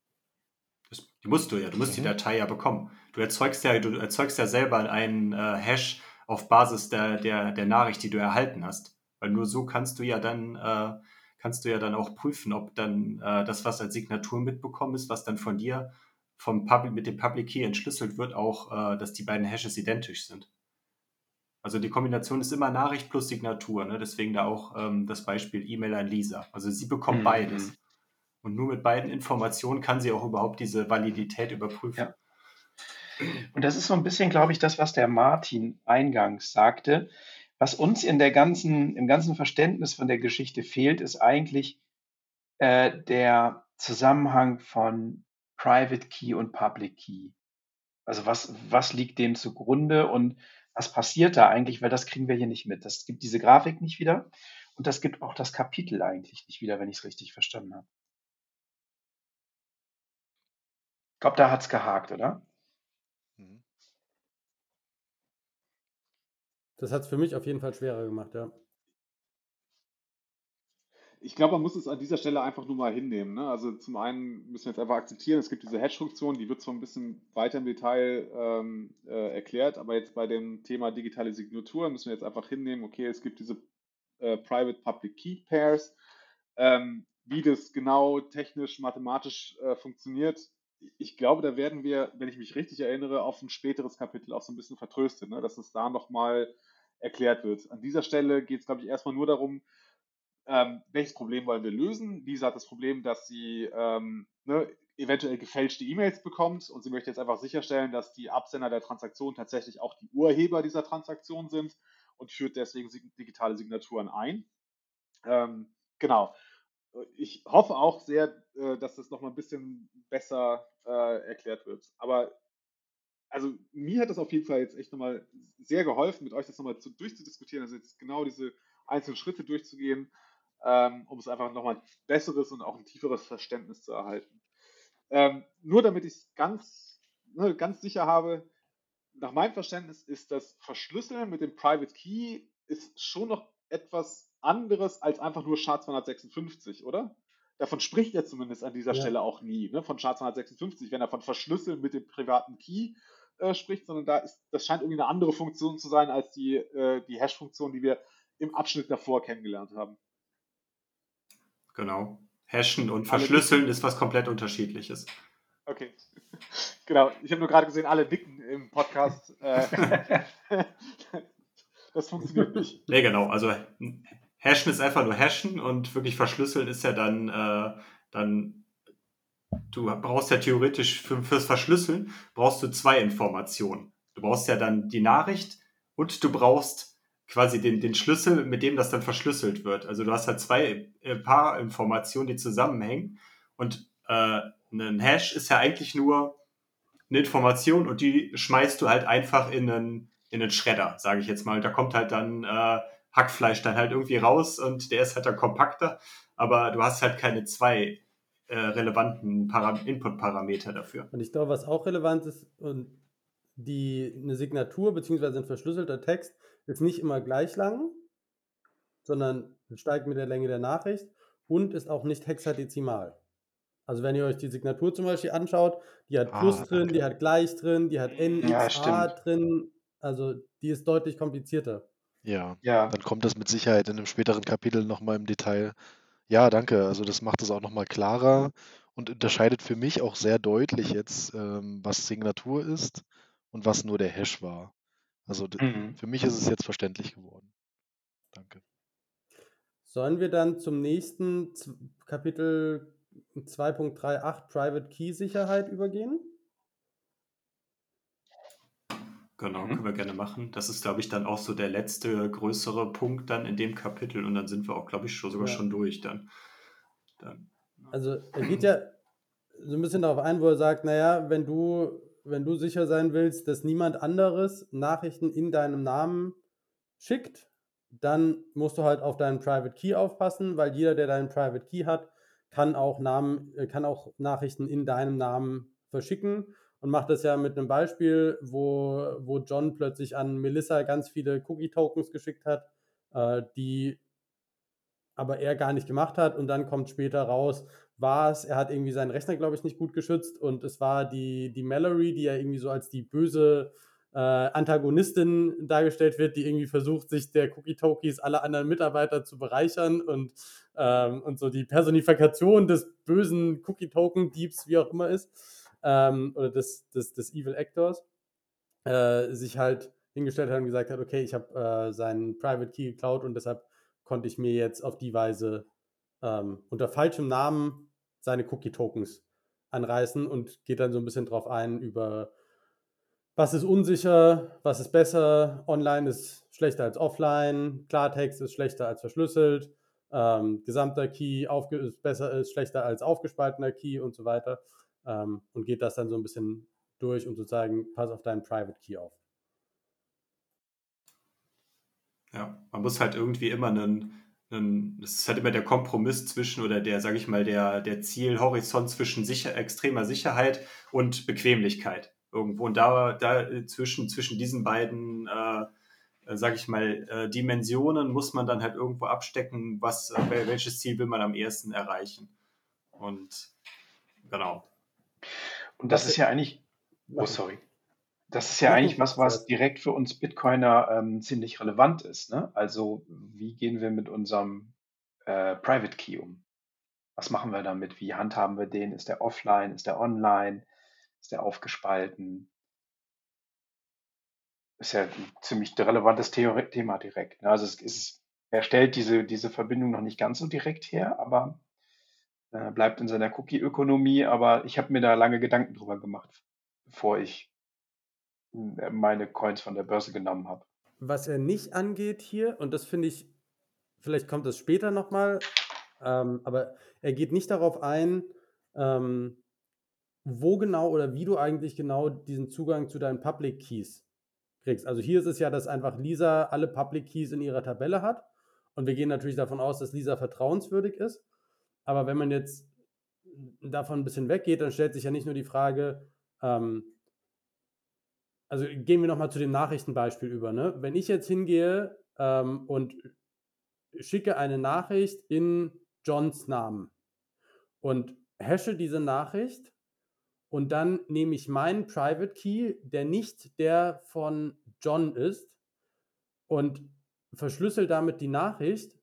Das, die musst du ja, du musst mhm. die Datei ja bekommen. Du erzeugst ja, du erzeugst ja selber einen äh, Hash auf Basis der, der, der Nachricht, die du erhalten hast. Weil nur so kannst du ja dann, äh, kannst du ja dann auch prüfen, ob dann äh, das, was als Signatur mitbekommen ist, was dann von dir vom Public, mit dem Public Key entschlüsselt wird, auch, äh, dass die beiden Hashes identisch sind. Also die Kombination ist immer Nachricht plus Signatur, ne? deswegen da auch ähm, das Beispiel E-Mail an Lisa. Also sie bekommt mhm. beides. Und nur mit beiden Informationen kann sie auch überhaupt diese Validität überprüfen. Ja. Und das ist so ein bisschen, glaube ich, das, was der Martin eingangs sagte. Was uns in der ganzen, im ganzen Verständnis von der Geschichte fehlt, ist eigentlich äh, der Zusammenhang von Private Key und Public Key. Also was, was liegt dem zugrunde und was passiert da eigentlich, weil das kriegen wir hier nicht mit. Das gibt diese Grafik nicht wieder und das gibt auch das Kapitel eigentlich nicht wieder, wenn ich es richtig verstanden habe. Ich glaube, da hat es gehakt, oder? Mhm. Das hat es für mich auf jeden Fall schwerer gemacht, ja. Ich glaube, man muss es an dieser Stelle einfach nur mal hinnehmen. Ne? Also zum einen müssen wir jetzt einfach akzeptieren, es gibt diese Hash-Funktion, die wird zwar ein bisschen weiter im Detail ähm, äh, erklärt, aber jetzt bei dem Thema digitale Signatur müssen wir jetzt einfach hinnehmen, okay, es gibt diese äh, Private Public Key Pairs. Ähm, wie das genau technisch, mathematisch äh, funktioniert, ich glaube, da werden wir, wenn ich mich richtig erinnere, auf ein späteres Kapitel auch so ein bisschen vertröstet, ne? dass es da nochmal erklärt wird. An dieser Stelle geht es, glaube ich, erstmal nur darum, ähm, welches Problem wollen wir lösen. Lisa hat das Problem, dass sie ähm, ne, eventuell gefälschte E-Mails bekommt und sie möchte jetzt einfach sicherstellen, dass die Absender der Transaktion tatsächlich auch die Urheber dieser Transaktion sind und führt deswegen digitale Signaturen ein. Ähm, genau ich hoffe auch sehr, äh, dass das nochmal ein bisschen besser äh, erklärt wird. Aber also mir hat das auf jeden Fall jetzt echt nochmal sehr geholfen, mit euch das nochmal zu, durchzudiskutieren, also jetzt genau diese einzelnen Schritte durchzugehen, ähm, um es einfach nochmal ein besseres und auch ein tieferes Verständnis zu erhalten. Ähm, nur damit ich es ganz, ne, ganz sicher habe, nach meinem Verständnis ist das Verschlüsseln mit dem Private Key ist schon noch etwas anderes als einfach nur SHA-256, oder? Davon spricht er zumindest an dieser Ja. Stelle auch nie, ne, von SHA-256, wenn er von Verschlüsseln mit dem privaten Key äh, spricht, sondern da ist, das scheint irgendwie eine andere Funktion zu sein als die, äh, die Hash-Funktion, die wir im Abschnitt davor kennengelernt haben. Genau. Hashen und Alle Verschlüsseln ist was komplett unterschiedliches. Okay. Genau, ich habe nur gerade gesehen, alle nicken im Podcast. Äh, das funktioniert nicht. Nee, genau. Also Hashen ist einfach nur Hashen und wirklich verschlüsseln ist ja dann, äh, dann du brauchst ja theoretisch für, fürs Verschlüsseln brauchst du zwei Informationen. Du brauchst ja dann die Nachricht und du brauchst quasi den, den Schlüssel, mit dem das dann verschlüsselt wird. Also du hast halt zwei äh, Paar Informationen, die zusammenhängen und äh, ein Hash ist ja eigentlich nur eine Information und die schmeißt du halt einfach in einen, in einen Schredder, sage ich jetzt mal. Und da kommt halt dann äh, Hackfleisch dann halt irgendwie raus und der ist halt dann kompakter, aber du hast halt keine zwei äh, relevanten Para Input-Parameter dafür. Und ich glaube, was auch relevant ist, und die, eine Signatur bzw. ein verschlüsselter Text ist nicht immer gleich lang, sondern steigt mit der Länge der Nachricht und ist auch nicht hexadezimal. Also wenn ihr euch die Signatur zum Beispiel anschaut, die hat Ah, Plus drin, danke. die hat gleich drin, die hat Ja, NXA stimmt. drin, also die ist deutlich komplizierter. Ja, Ja, dann kommt das mit Sicherheit in einem späteren Kapitel nochmal im Detail. Ja, danke. Also das macht es auch nochmal klarer und unterscheidet für mich auch sehr deutlich jetzt, ähm, was Signatur ist und was nur der Hash war. Also d- mhm. für mich ist es jetzt verständlich geworden. Danke. Sollen wir dann zum nächsten Z Kapitel 2.38 Private Key Sicherheit übergehen? Genau, Mhm. können wir gerne machen. Das ist, glaube ich, dann auch so der letzte größere Punkt dann in dem Kapitel und dann sind wir auch, glaube ich, schon, sogar Ja. schon durch dann. dann. Also er geht ja so ein bisschen darauf ein, wo er sagt, naja, wenn du, wenn du sicher sein willst, dass niemand anderes Nachrichten in deinem Namen schickt, dann musst du halt auf deinen Private Key aufpassen, weil jeder, der deinen Private Key hat, kann auch Namen, äh, kann auch Nachrichten in deinem Namen verschicken und macht das ja mit einem Beispiel, wo, wo John plötzlich an Melissa ganz viele Cookie-Tokens geschickt hat, äh, die aber er gar nicht gemacht hat. Und dann kommt später raus, war es, er hat irgendwie seinen Rechner, glaube ich, nicht gut geschützt. Und es war die, die Mallory, die ja irgendwie so als die böse äh, Antagonistin dargestellt wird, die irgendwie versucht, sich der Cookie-Tokies aller anderen Mitarbeiter zu bereichern und, ähm, und so die Personifikation des bösen Cookie-Token-Diebs, wie auch immer ist, ähm, oder des, des, des Evil Actors, äh, sich halt hingestellt hat und gesagt hat, okay, ich habe äh, seinen Private Key geklaut und deshalb konnte ich mir jetzt auf die Weise ähm, unter falschem Namen seine Cookie-Tokens anreißen und geht dann so ein bisschen drauf ein über, was ist unsicher, was ist besser, online ist schlechter als offline, Klartext ist schlechter als verschlüsselt, ähm, gesamter Key ist besser ist schlechter als aufgespaltener Key und so weiter ähm, und geht das dann so ein bisschen durch und sozusagen pass auf deinen Private Key auf. Ja, man muss halt irgendwie immer einen, einen das ist halt immer der Kompromiss zwischen oder der, sage ich mal, der, der Zielhorizont zwischen sicher, extremer Sicherheit und Bequemlichkeit irgendwo. Und da, da äh, zwischen, zwischen diesen beiden, äh, äh, sage ich mal, äh, Dimensionen muss man dann halt irgendwo abstecken, was, äh, wel- welches Ziel will man am ehesten erreichen. Und genau. Und das Was- ist ja eigentlich, oh sorry, das ist ja eigentlich was, was direkt für uns Bitcoiner ähm, ziemlich relevant ist. Ne? Also wie gehen wir mit unserem äh, Private Key um? Was machen wir damit? Wie handhaben wir den? Ist der offline? Ist der online? Ist der aufgespalten? Ist ja ein ziemlich relevantes Thema direkt. Ne? Also es ist, er stellt diese, diese Verbindung noch nicht ganz so direkt her, aber äh, bleibt in seiner Cookie-Ökonomie. Aber ich habe mir da lange Gedanken drüber gemacht, bevor ich äh, meine Coins von der Börse genommen habe. Was er nicht angeht hier, und das finde ich, vielleicht kommt das später nochmal, ähm, aber er geht nicht darauf ein, ähm, wo genau oder wie du eigentlich genau diesen Zugang zu deinen Public Keys kriegst. Also hier ist es ja, dass einfach Lisa alle Public Keys in ihrer Tabelle hat. Und wir gehen natürlich davon aus, dass Lisa vertrauenswürdig ist. Aber wenn man jetzt davon ein bisschen weggeht, dann stellt sich ja nicht nur die Frage, ähm, also gehen wir nochmal zu dem Nachrichtenbeispiel über. Ne? Wenn ich jetzt hingehe ähm, und schicke eine Nachricht in Johns Namen und hashe diese Nachricht und dann nehme ich meinen Private Key, der nicht der von John ist, und verschlüssel damit die Nachricht.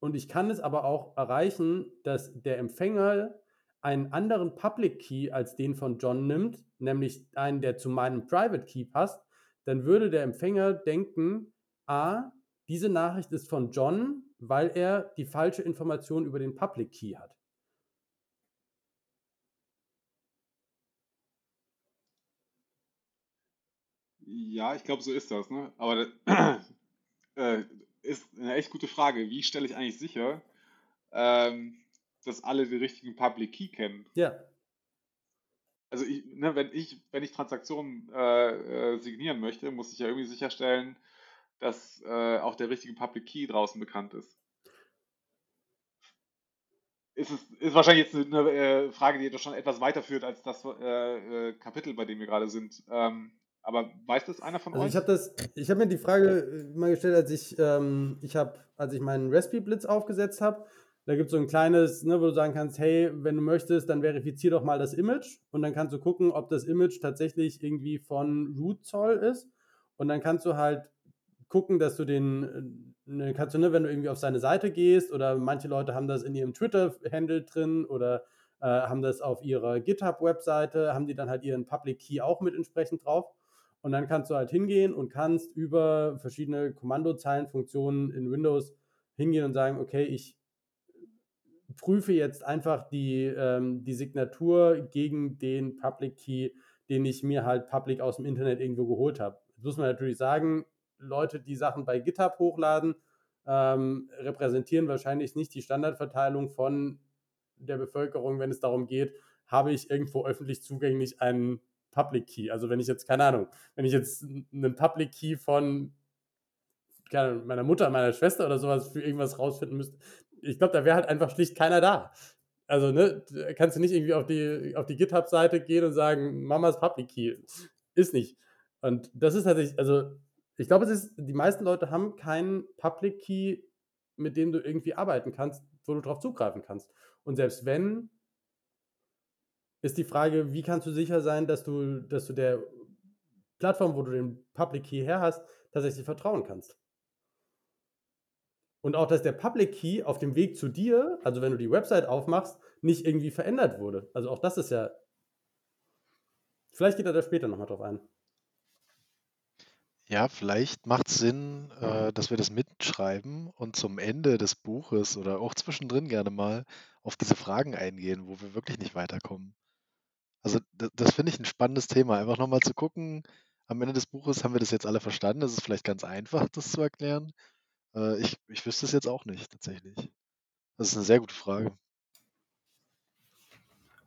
Und ich kann es aber auch erreichen, dass der Empfänger einen anderen Public Key als den von John nimmt, nämlich einen, der zu meinem Private Key passt, dann würde der Empfänger denken, a, diese Nachricht ist von John, weil er die falsche Information über den Public Key hat. Ja, ich glaube, so ist das. Ne? Aber äh, ist eine echt gute Frage. Wie stelle ich eigentlich sicher, ähm, dass alle den richtigen Public Key kennen? Ja. Also ich, ne, wenn ich, wenn ich Transaktionen äh, äh, signieren möchte, muss ich ja irgendwie sicherstellen, dass äh, auch der richtige Public Key draußen bekannt ist. Ist, es, ist wahrscheinlich jetzt eine, eine äh, Frage, die doch schon etwas weiterführt als das äh, Kapitel, bei dem wir gerade sind. Ähm, aber weiß das einer von also euch? Ich habe das, ich habe mir die Frage mal gestellt, als ich, ähm, ich habe, als ich meinen Recipe Blitz aufgesetzt habe. Da gibt es so ein kleines, ne, wo du sagen kannst, hey, wenn du möchtest, dann verifizier doch mal das Image und dann kannst du gucken, ob das Image tatsächlich irgendwie von Root Zoll ist. Und dann kannst du halt gucken, dass du den, ne, kannst du, ne, wenn du irgendwie auf seine Seite gehst oder manche Leute haben das in ihrem Twitter-Handle drin oder äh, haben das auf ihrer GitHub-Webseite, haben die dann halt ihren Public Key auch mit entsprechend drauf. Und dann kannst du halt hingehen und kannst über verschiedene Kommandozeilenfunktionen in Windows hingehen und sagen, okay, ich prüfe jetzt einfach die, ähm, die Signatur gegen den Public Key, den ich mir halt public aus dem Internet irgendwo geholt habe. Jetzt muss man natürlich sagen, Leute, die Sachen bei GitHub hochladen, ähm, repräsentieren wahrscheinlich nicht die Standardverteilung von der Bevölkerung, wenn es darum geht, habe ich irgendwo öffentlich zugänglich einen Public Key. Also wenn ich jetzt, keine Ahnung, wenn ich jetzt einen Public Key von Ahnung, meiner Mutter, meiner Schwester oder sowas für irgendwas rausfinden müsste, ich glaube, da wäre halt einfach schlicht keiner da. Also, ne, kannst du nicht irgendwie auf die, auf die GitHub-Seite gehen und sagen, Mamas Public Key. Ist nicht. Und das ist tatsächlich, also, ich glaube, es ist, die meisten Leute haben keinen Public Key, mit dem du irgendwie arbeiten kannst, wo du drauf zugreifen kannst. Und selbst wenn, ist die Frage, wie kannst du sicher sein, dass du, dass du der Plattform, wo du den Public Key her hast, tatsächlich vertrauen kannst. Und auch, dass der Public Key auf dem Weg zu dir, also wenn du die Website aufmachst, nicht irgendwie verändert wurde. Also auch das ist ja. Vielleicht geht er da später nochmal drauf ein. Ja, vielleicht macht es Sinn, äh, dass wir das mitschreiben und zum Ende des Buches oder auch zwischendrin gerne mal auf diese Fragen eingehen, wo wir wirklich nicht weiterkommen. Also das, das finde ich ein spannendes Thema. Einfach nochmal zu gucken, am Ende des Buches haben wir das jetzt alle verstanden. Es ist vielleicht ganz einfach, das zu erklären. Äh, ich, ich wüsste es jetzt auch nicht, tatsächlich. Das ist eine sehr gute Frage.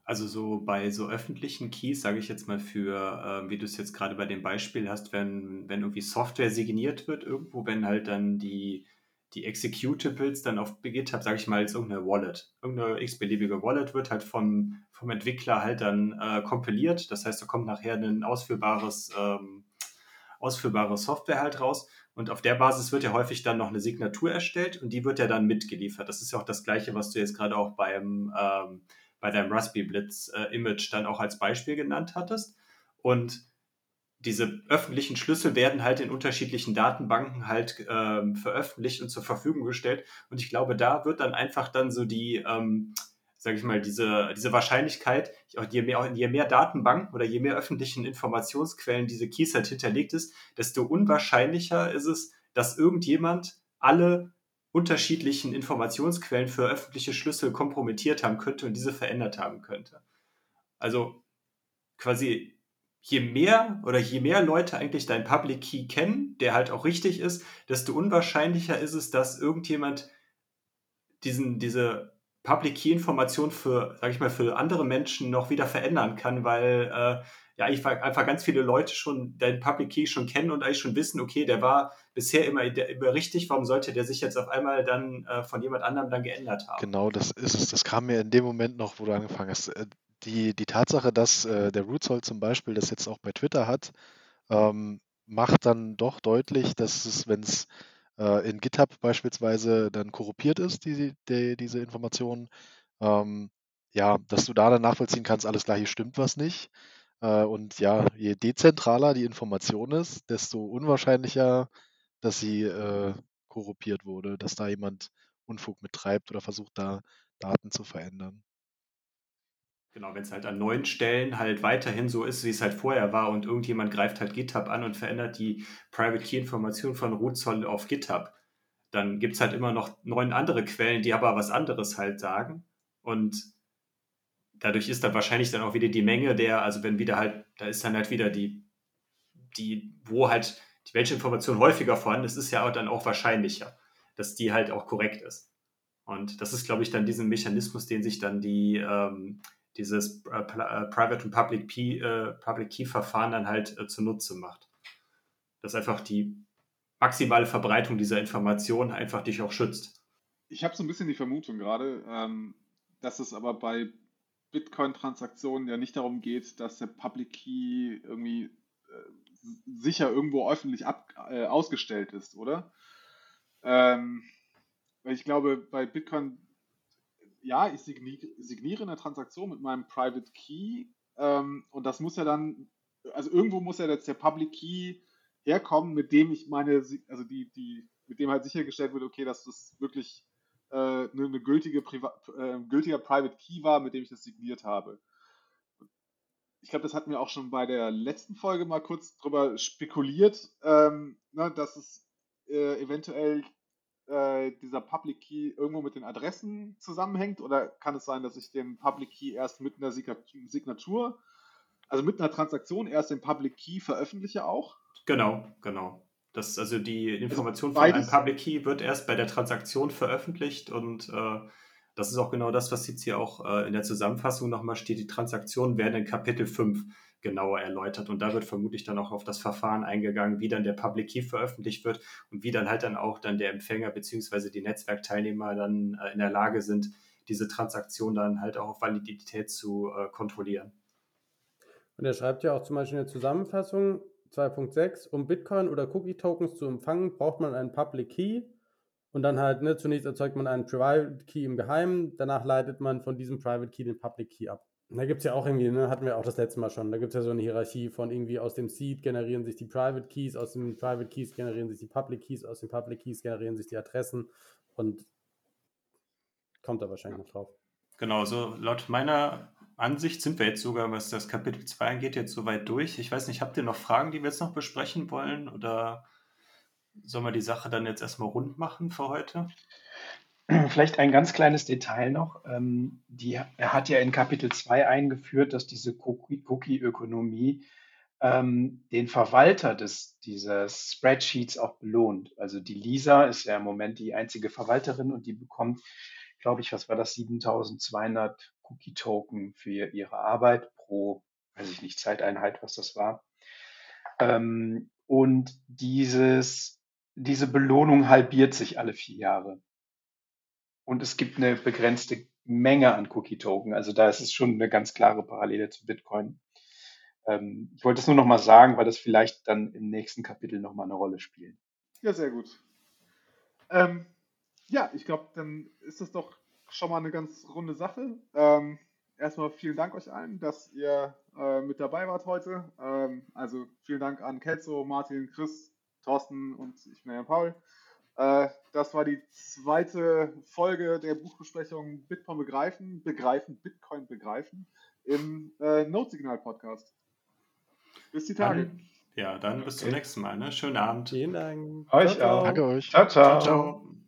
Also so bei so öffentlichen Keys, sage ich jetzt mal für, äh, wie du es jetzt gerade bei dem Beispiel hast, wenn, wenn irgendwie Software signiert wird irgendwo, wenn halt dann die, die Executables dann auf GitHub, sage ich mal, als irgendeine Wallet. Irgendeine x-beliebige Wallet wird halt vom, vom Entwickler halt dann äh, kompiliert. Das heißt, da kommt nachher ein ausführbares, ähm, ausführbare Software halt raus. Und auf der Basis wird ja häufig dann noch eine Signatur erstellt und die wird ja dann mitgeliefert. Das ist ja auch das Gleiche, was du jetzt gerade auch beim, ähm, bei deinem Raspberry Blitz äh, Image dann auch als Beispiel genannt hattest. Und diese öffentlichen Schlüssel werden halt in unterschiedlichen Datenbanken halt ähm, veröffentlicht und zur Verfügung gestellt. Und ich glaube, da wird dann einfach dann so die, ähm, sage ich mal, diese, diese Wahrscheinlichkeit, je mehr, je mehr Datenbanken oder je mehr öffentlichen Informationsquellen diese Keys halt hinterlegt ist, desto unwahrscheinlicher ist es, dass irgendjemand alle unterschiedlichen Informationsquellen für öffentliche Schlüssel kompromittiert haben könnte und diese verändert haben könnte. Also quasi je mehr oder je mehr Leute eigentlich dein Public Key kennen, der halt auch richtig ist, desto unwahrscheinlicher ist es, dass irgendjemand diesen, diese Public Key Information für, sag ich mal, für andere Menschen noch wieder verändern kann, weil äh, ja eigentlich einfach ganz viele Leute schon dein Public Key schon kennen und eigentlich schon wissen, okay, der war bisher immer, der, immer richtig, warum sollte der sich jetzt auf einmal dann äh, von jemand anderem dann geändert haben? Genau, das ist es. Das kam mir in dem Moment noch, wo du angefangen hast. Die, die Tatsache, dass äh, der Rootzoll zum Beispiel das jetzt auch bei Twitter hat, ähm, macht dann doch deutlich, dass es, wenn es äh, in GitHub beispielsweise dann korruptiert ist, die, die, diese Information. Ähm, ja, dass du da dann nachvollziehen kannst, alles klar, hier stimmt was nicht. Äh, und ja, je dezentraler die Information ist, desto unwahrscheinlicher, dass sie äh, korruptiert wurde, dass da jemand Unfug mittreibt oder versucht, da Daten zu verändern. Genau, wenn es halt an neuen Stellen halt weiterhin so ist, wie es halt vorher war und irgendjemand greift halt GitHub an und verändert die Private Key Information von Rootzoll auf GitHub, dann gibt es halt immer noch neun andere Quellen, die aber was anderes halt sagen. Und dadurch ist dann wahrscheinlich dann auch wieder die Menge der, also wenn wieder halt, da ist dann halt wieder die, die, wo halt die welche Information häufiger vorhanden ist, ist ja auch dann auch wahrscheinlicher, dass die halt auch korrekt ist. Und das ist, glaube ich, dann diesen Mechanismus, den sich dann die, ähm, dieses äh, äh, Private und Public, Key, äh, Public Key Verfahren dann halt äh, zunutze macht. Dass einfach die maximale Verbreitung dieser Information einfach dich auch schützt. Ich habe so ein bisschen die Vermutung gerade, ähm, dass es aber bei Bitcoin-Transaktionen ja nicht darum geht, dass der Public Key irgendwie sicher irgendwo öffentlich ab, äh, ausgestellt ist, oder? Ähm, ich glaube, bei Bitcoin ja, ich signiere eine Transaktion mit meinem Private Key ähm, und das muss ja dann, also irgendwo muss ja jetzt der Public Key herkommen, mit dem ich meine, also die, die, mit dem halt sichergestellt wird, okay, dass das wirklich äh, eine, eine, gültige Priva äh, gültiger Private Key war, mit dem ich das signiert habe. Ich glaube, das hatten wir auch schon bei der letzten Folge mal kurz drüber spekuliert, ähm, ne, dass es äh, eventuell äh, dieser Public Key irgendwo mit den Adressen zusammenhängt? Oder kann es sein, dass ich den Public Key erst mit einer Signatur, also mit einer Transaktion erst den Public Key veröffentliche auch? Genau, genau. Das, also die Information von einem Public Key wird erst bei der Transaktion veröffentlicht und äh, das ist auch genau das, was jetzt hier auch äh, in der Zusammenfassung nochmal steht. Die Transaktionen werden in Kapitel 5 genauer erläutert. Und da wird vermutlich dann auch auf das Verfahren eingegangen, wie dann der Public Key veröffentlicht wird und wie dann halt dann auch dann der Empfänger bzw. die Netzwerkteilnehmer dann äh, in der Lage sind, diese Transaktion dann halt auch auf Validität zu äh, kontrollieren. Und er schreibt ja auch zum Beispiel in der Zusammenfassung 2.6, um Bitcoin oder Cookie-Tokens zu empfangen, braucht man einen Public Key. Und dann halt, ne, zunächst erzeugt man einen Private Key im Geheimen, danach leitet man von diesem Private Key den Public Key ab. Da gibt es ja auch irgendwie, ne, hatten wir auch das letzte Mal schon, da gibt es ja so eine Hierarchie von irgendwie aus dem Seed generieren sich die Private Keys, aus den Private Keys generieren sich die Public Keys, aus den Public Keys generieren sich die Adressen und kommt da wahrscheinlich noch drauf. Genau, so laut meiner Ansicht sind wir jetzt sogar, was das Kapitel 2 angeht, jetzt soweit durch. Ich weiß nicht, habt ihr noch Fragen, die wir jetzt noch besprechen wollen oder sollen wir die Sache dann jetzt erstmal rund machen für heute? Vielleicht ein ganz kleines Detail noch. Ähm, die, er hat ja in Kapitel 2 eingeführt, dass diese Cookie-Ökonomie ähm, den Verwalter des, dieses Spreadsheets auch belohnt. Also die Lisa ist ja im Moment die einzige Verwalterin und die bekommt, glaube ich, was war das, 7200 Cookie-Token für ihre Arbeit pro, weiß ich nicht, Zeiteinheit, was das war. Ähm, und dieses, diese Belohnung halbiert sich alle vier Jahre und es gibt eine begrenzte Menge an Cookie-Token. Also da ist es schon eine ganz klare Parallele zu Bitcoin. Ähm, ich wollte es nur noch mal sagen, weil das vielleicht dann im nächsten Kapitel noch mal eine Rolle spielt. Ja, sehr gut. Ähm, ja, ich glaube, dann ist das doch schon mal eine ganz runde Sache. Ähm, erstmal vielen Dank euch allen, dass ihr äh, mit dabei wart heute. Ähm, also vielen Dank an Kelso, Martin, Chris, Thorsten und ich bin Jan Paul. Äh, das war die zweite Folge der Buchbesprechung Bitcoin begreifen, begreifen, Bitcoin begreifen im äh, Notsignal-Podcast. Bis die Tage. Dann, ja, dann bis zum nächsten Mal. Ne? Schönen Abend. Vielen Dank. Euch ciao, auch. Danke euch. ciao. ciao. ciao, ciao.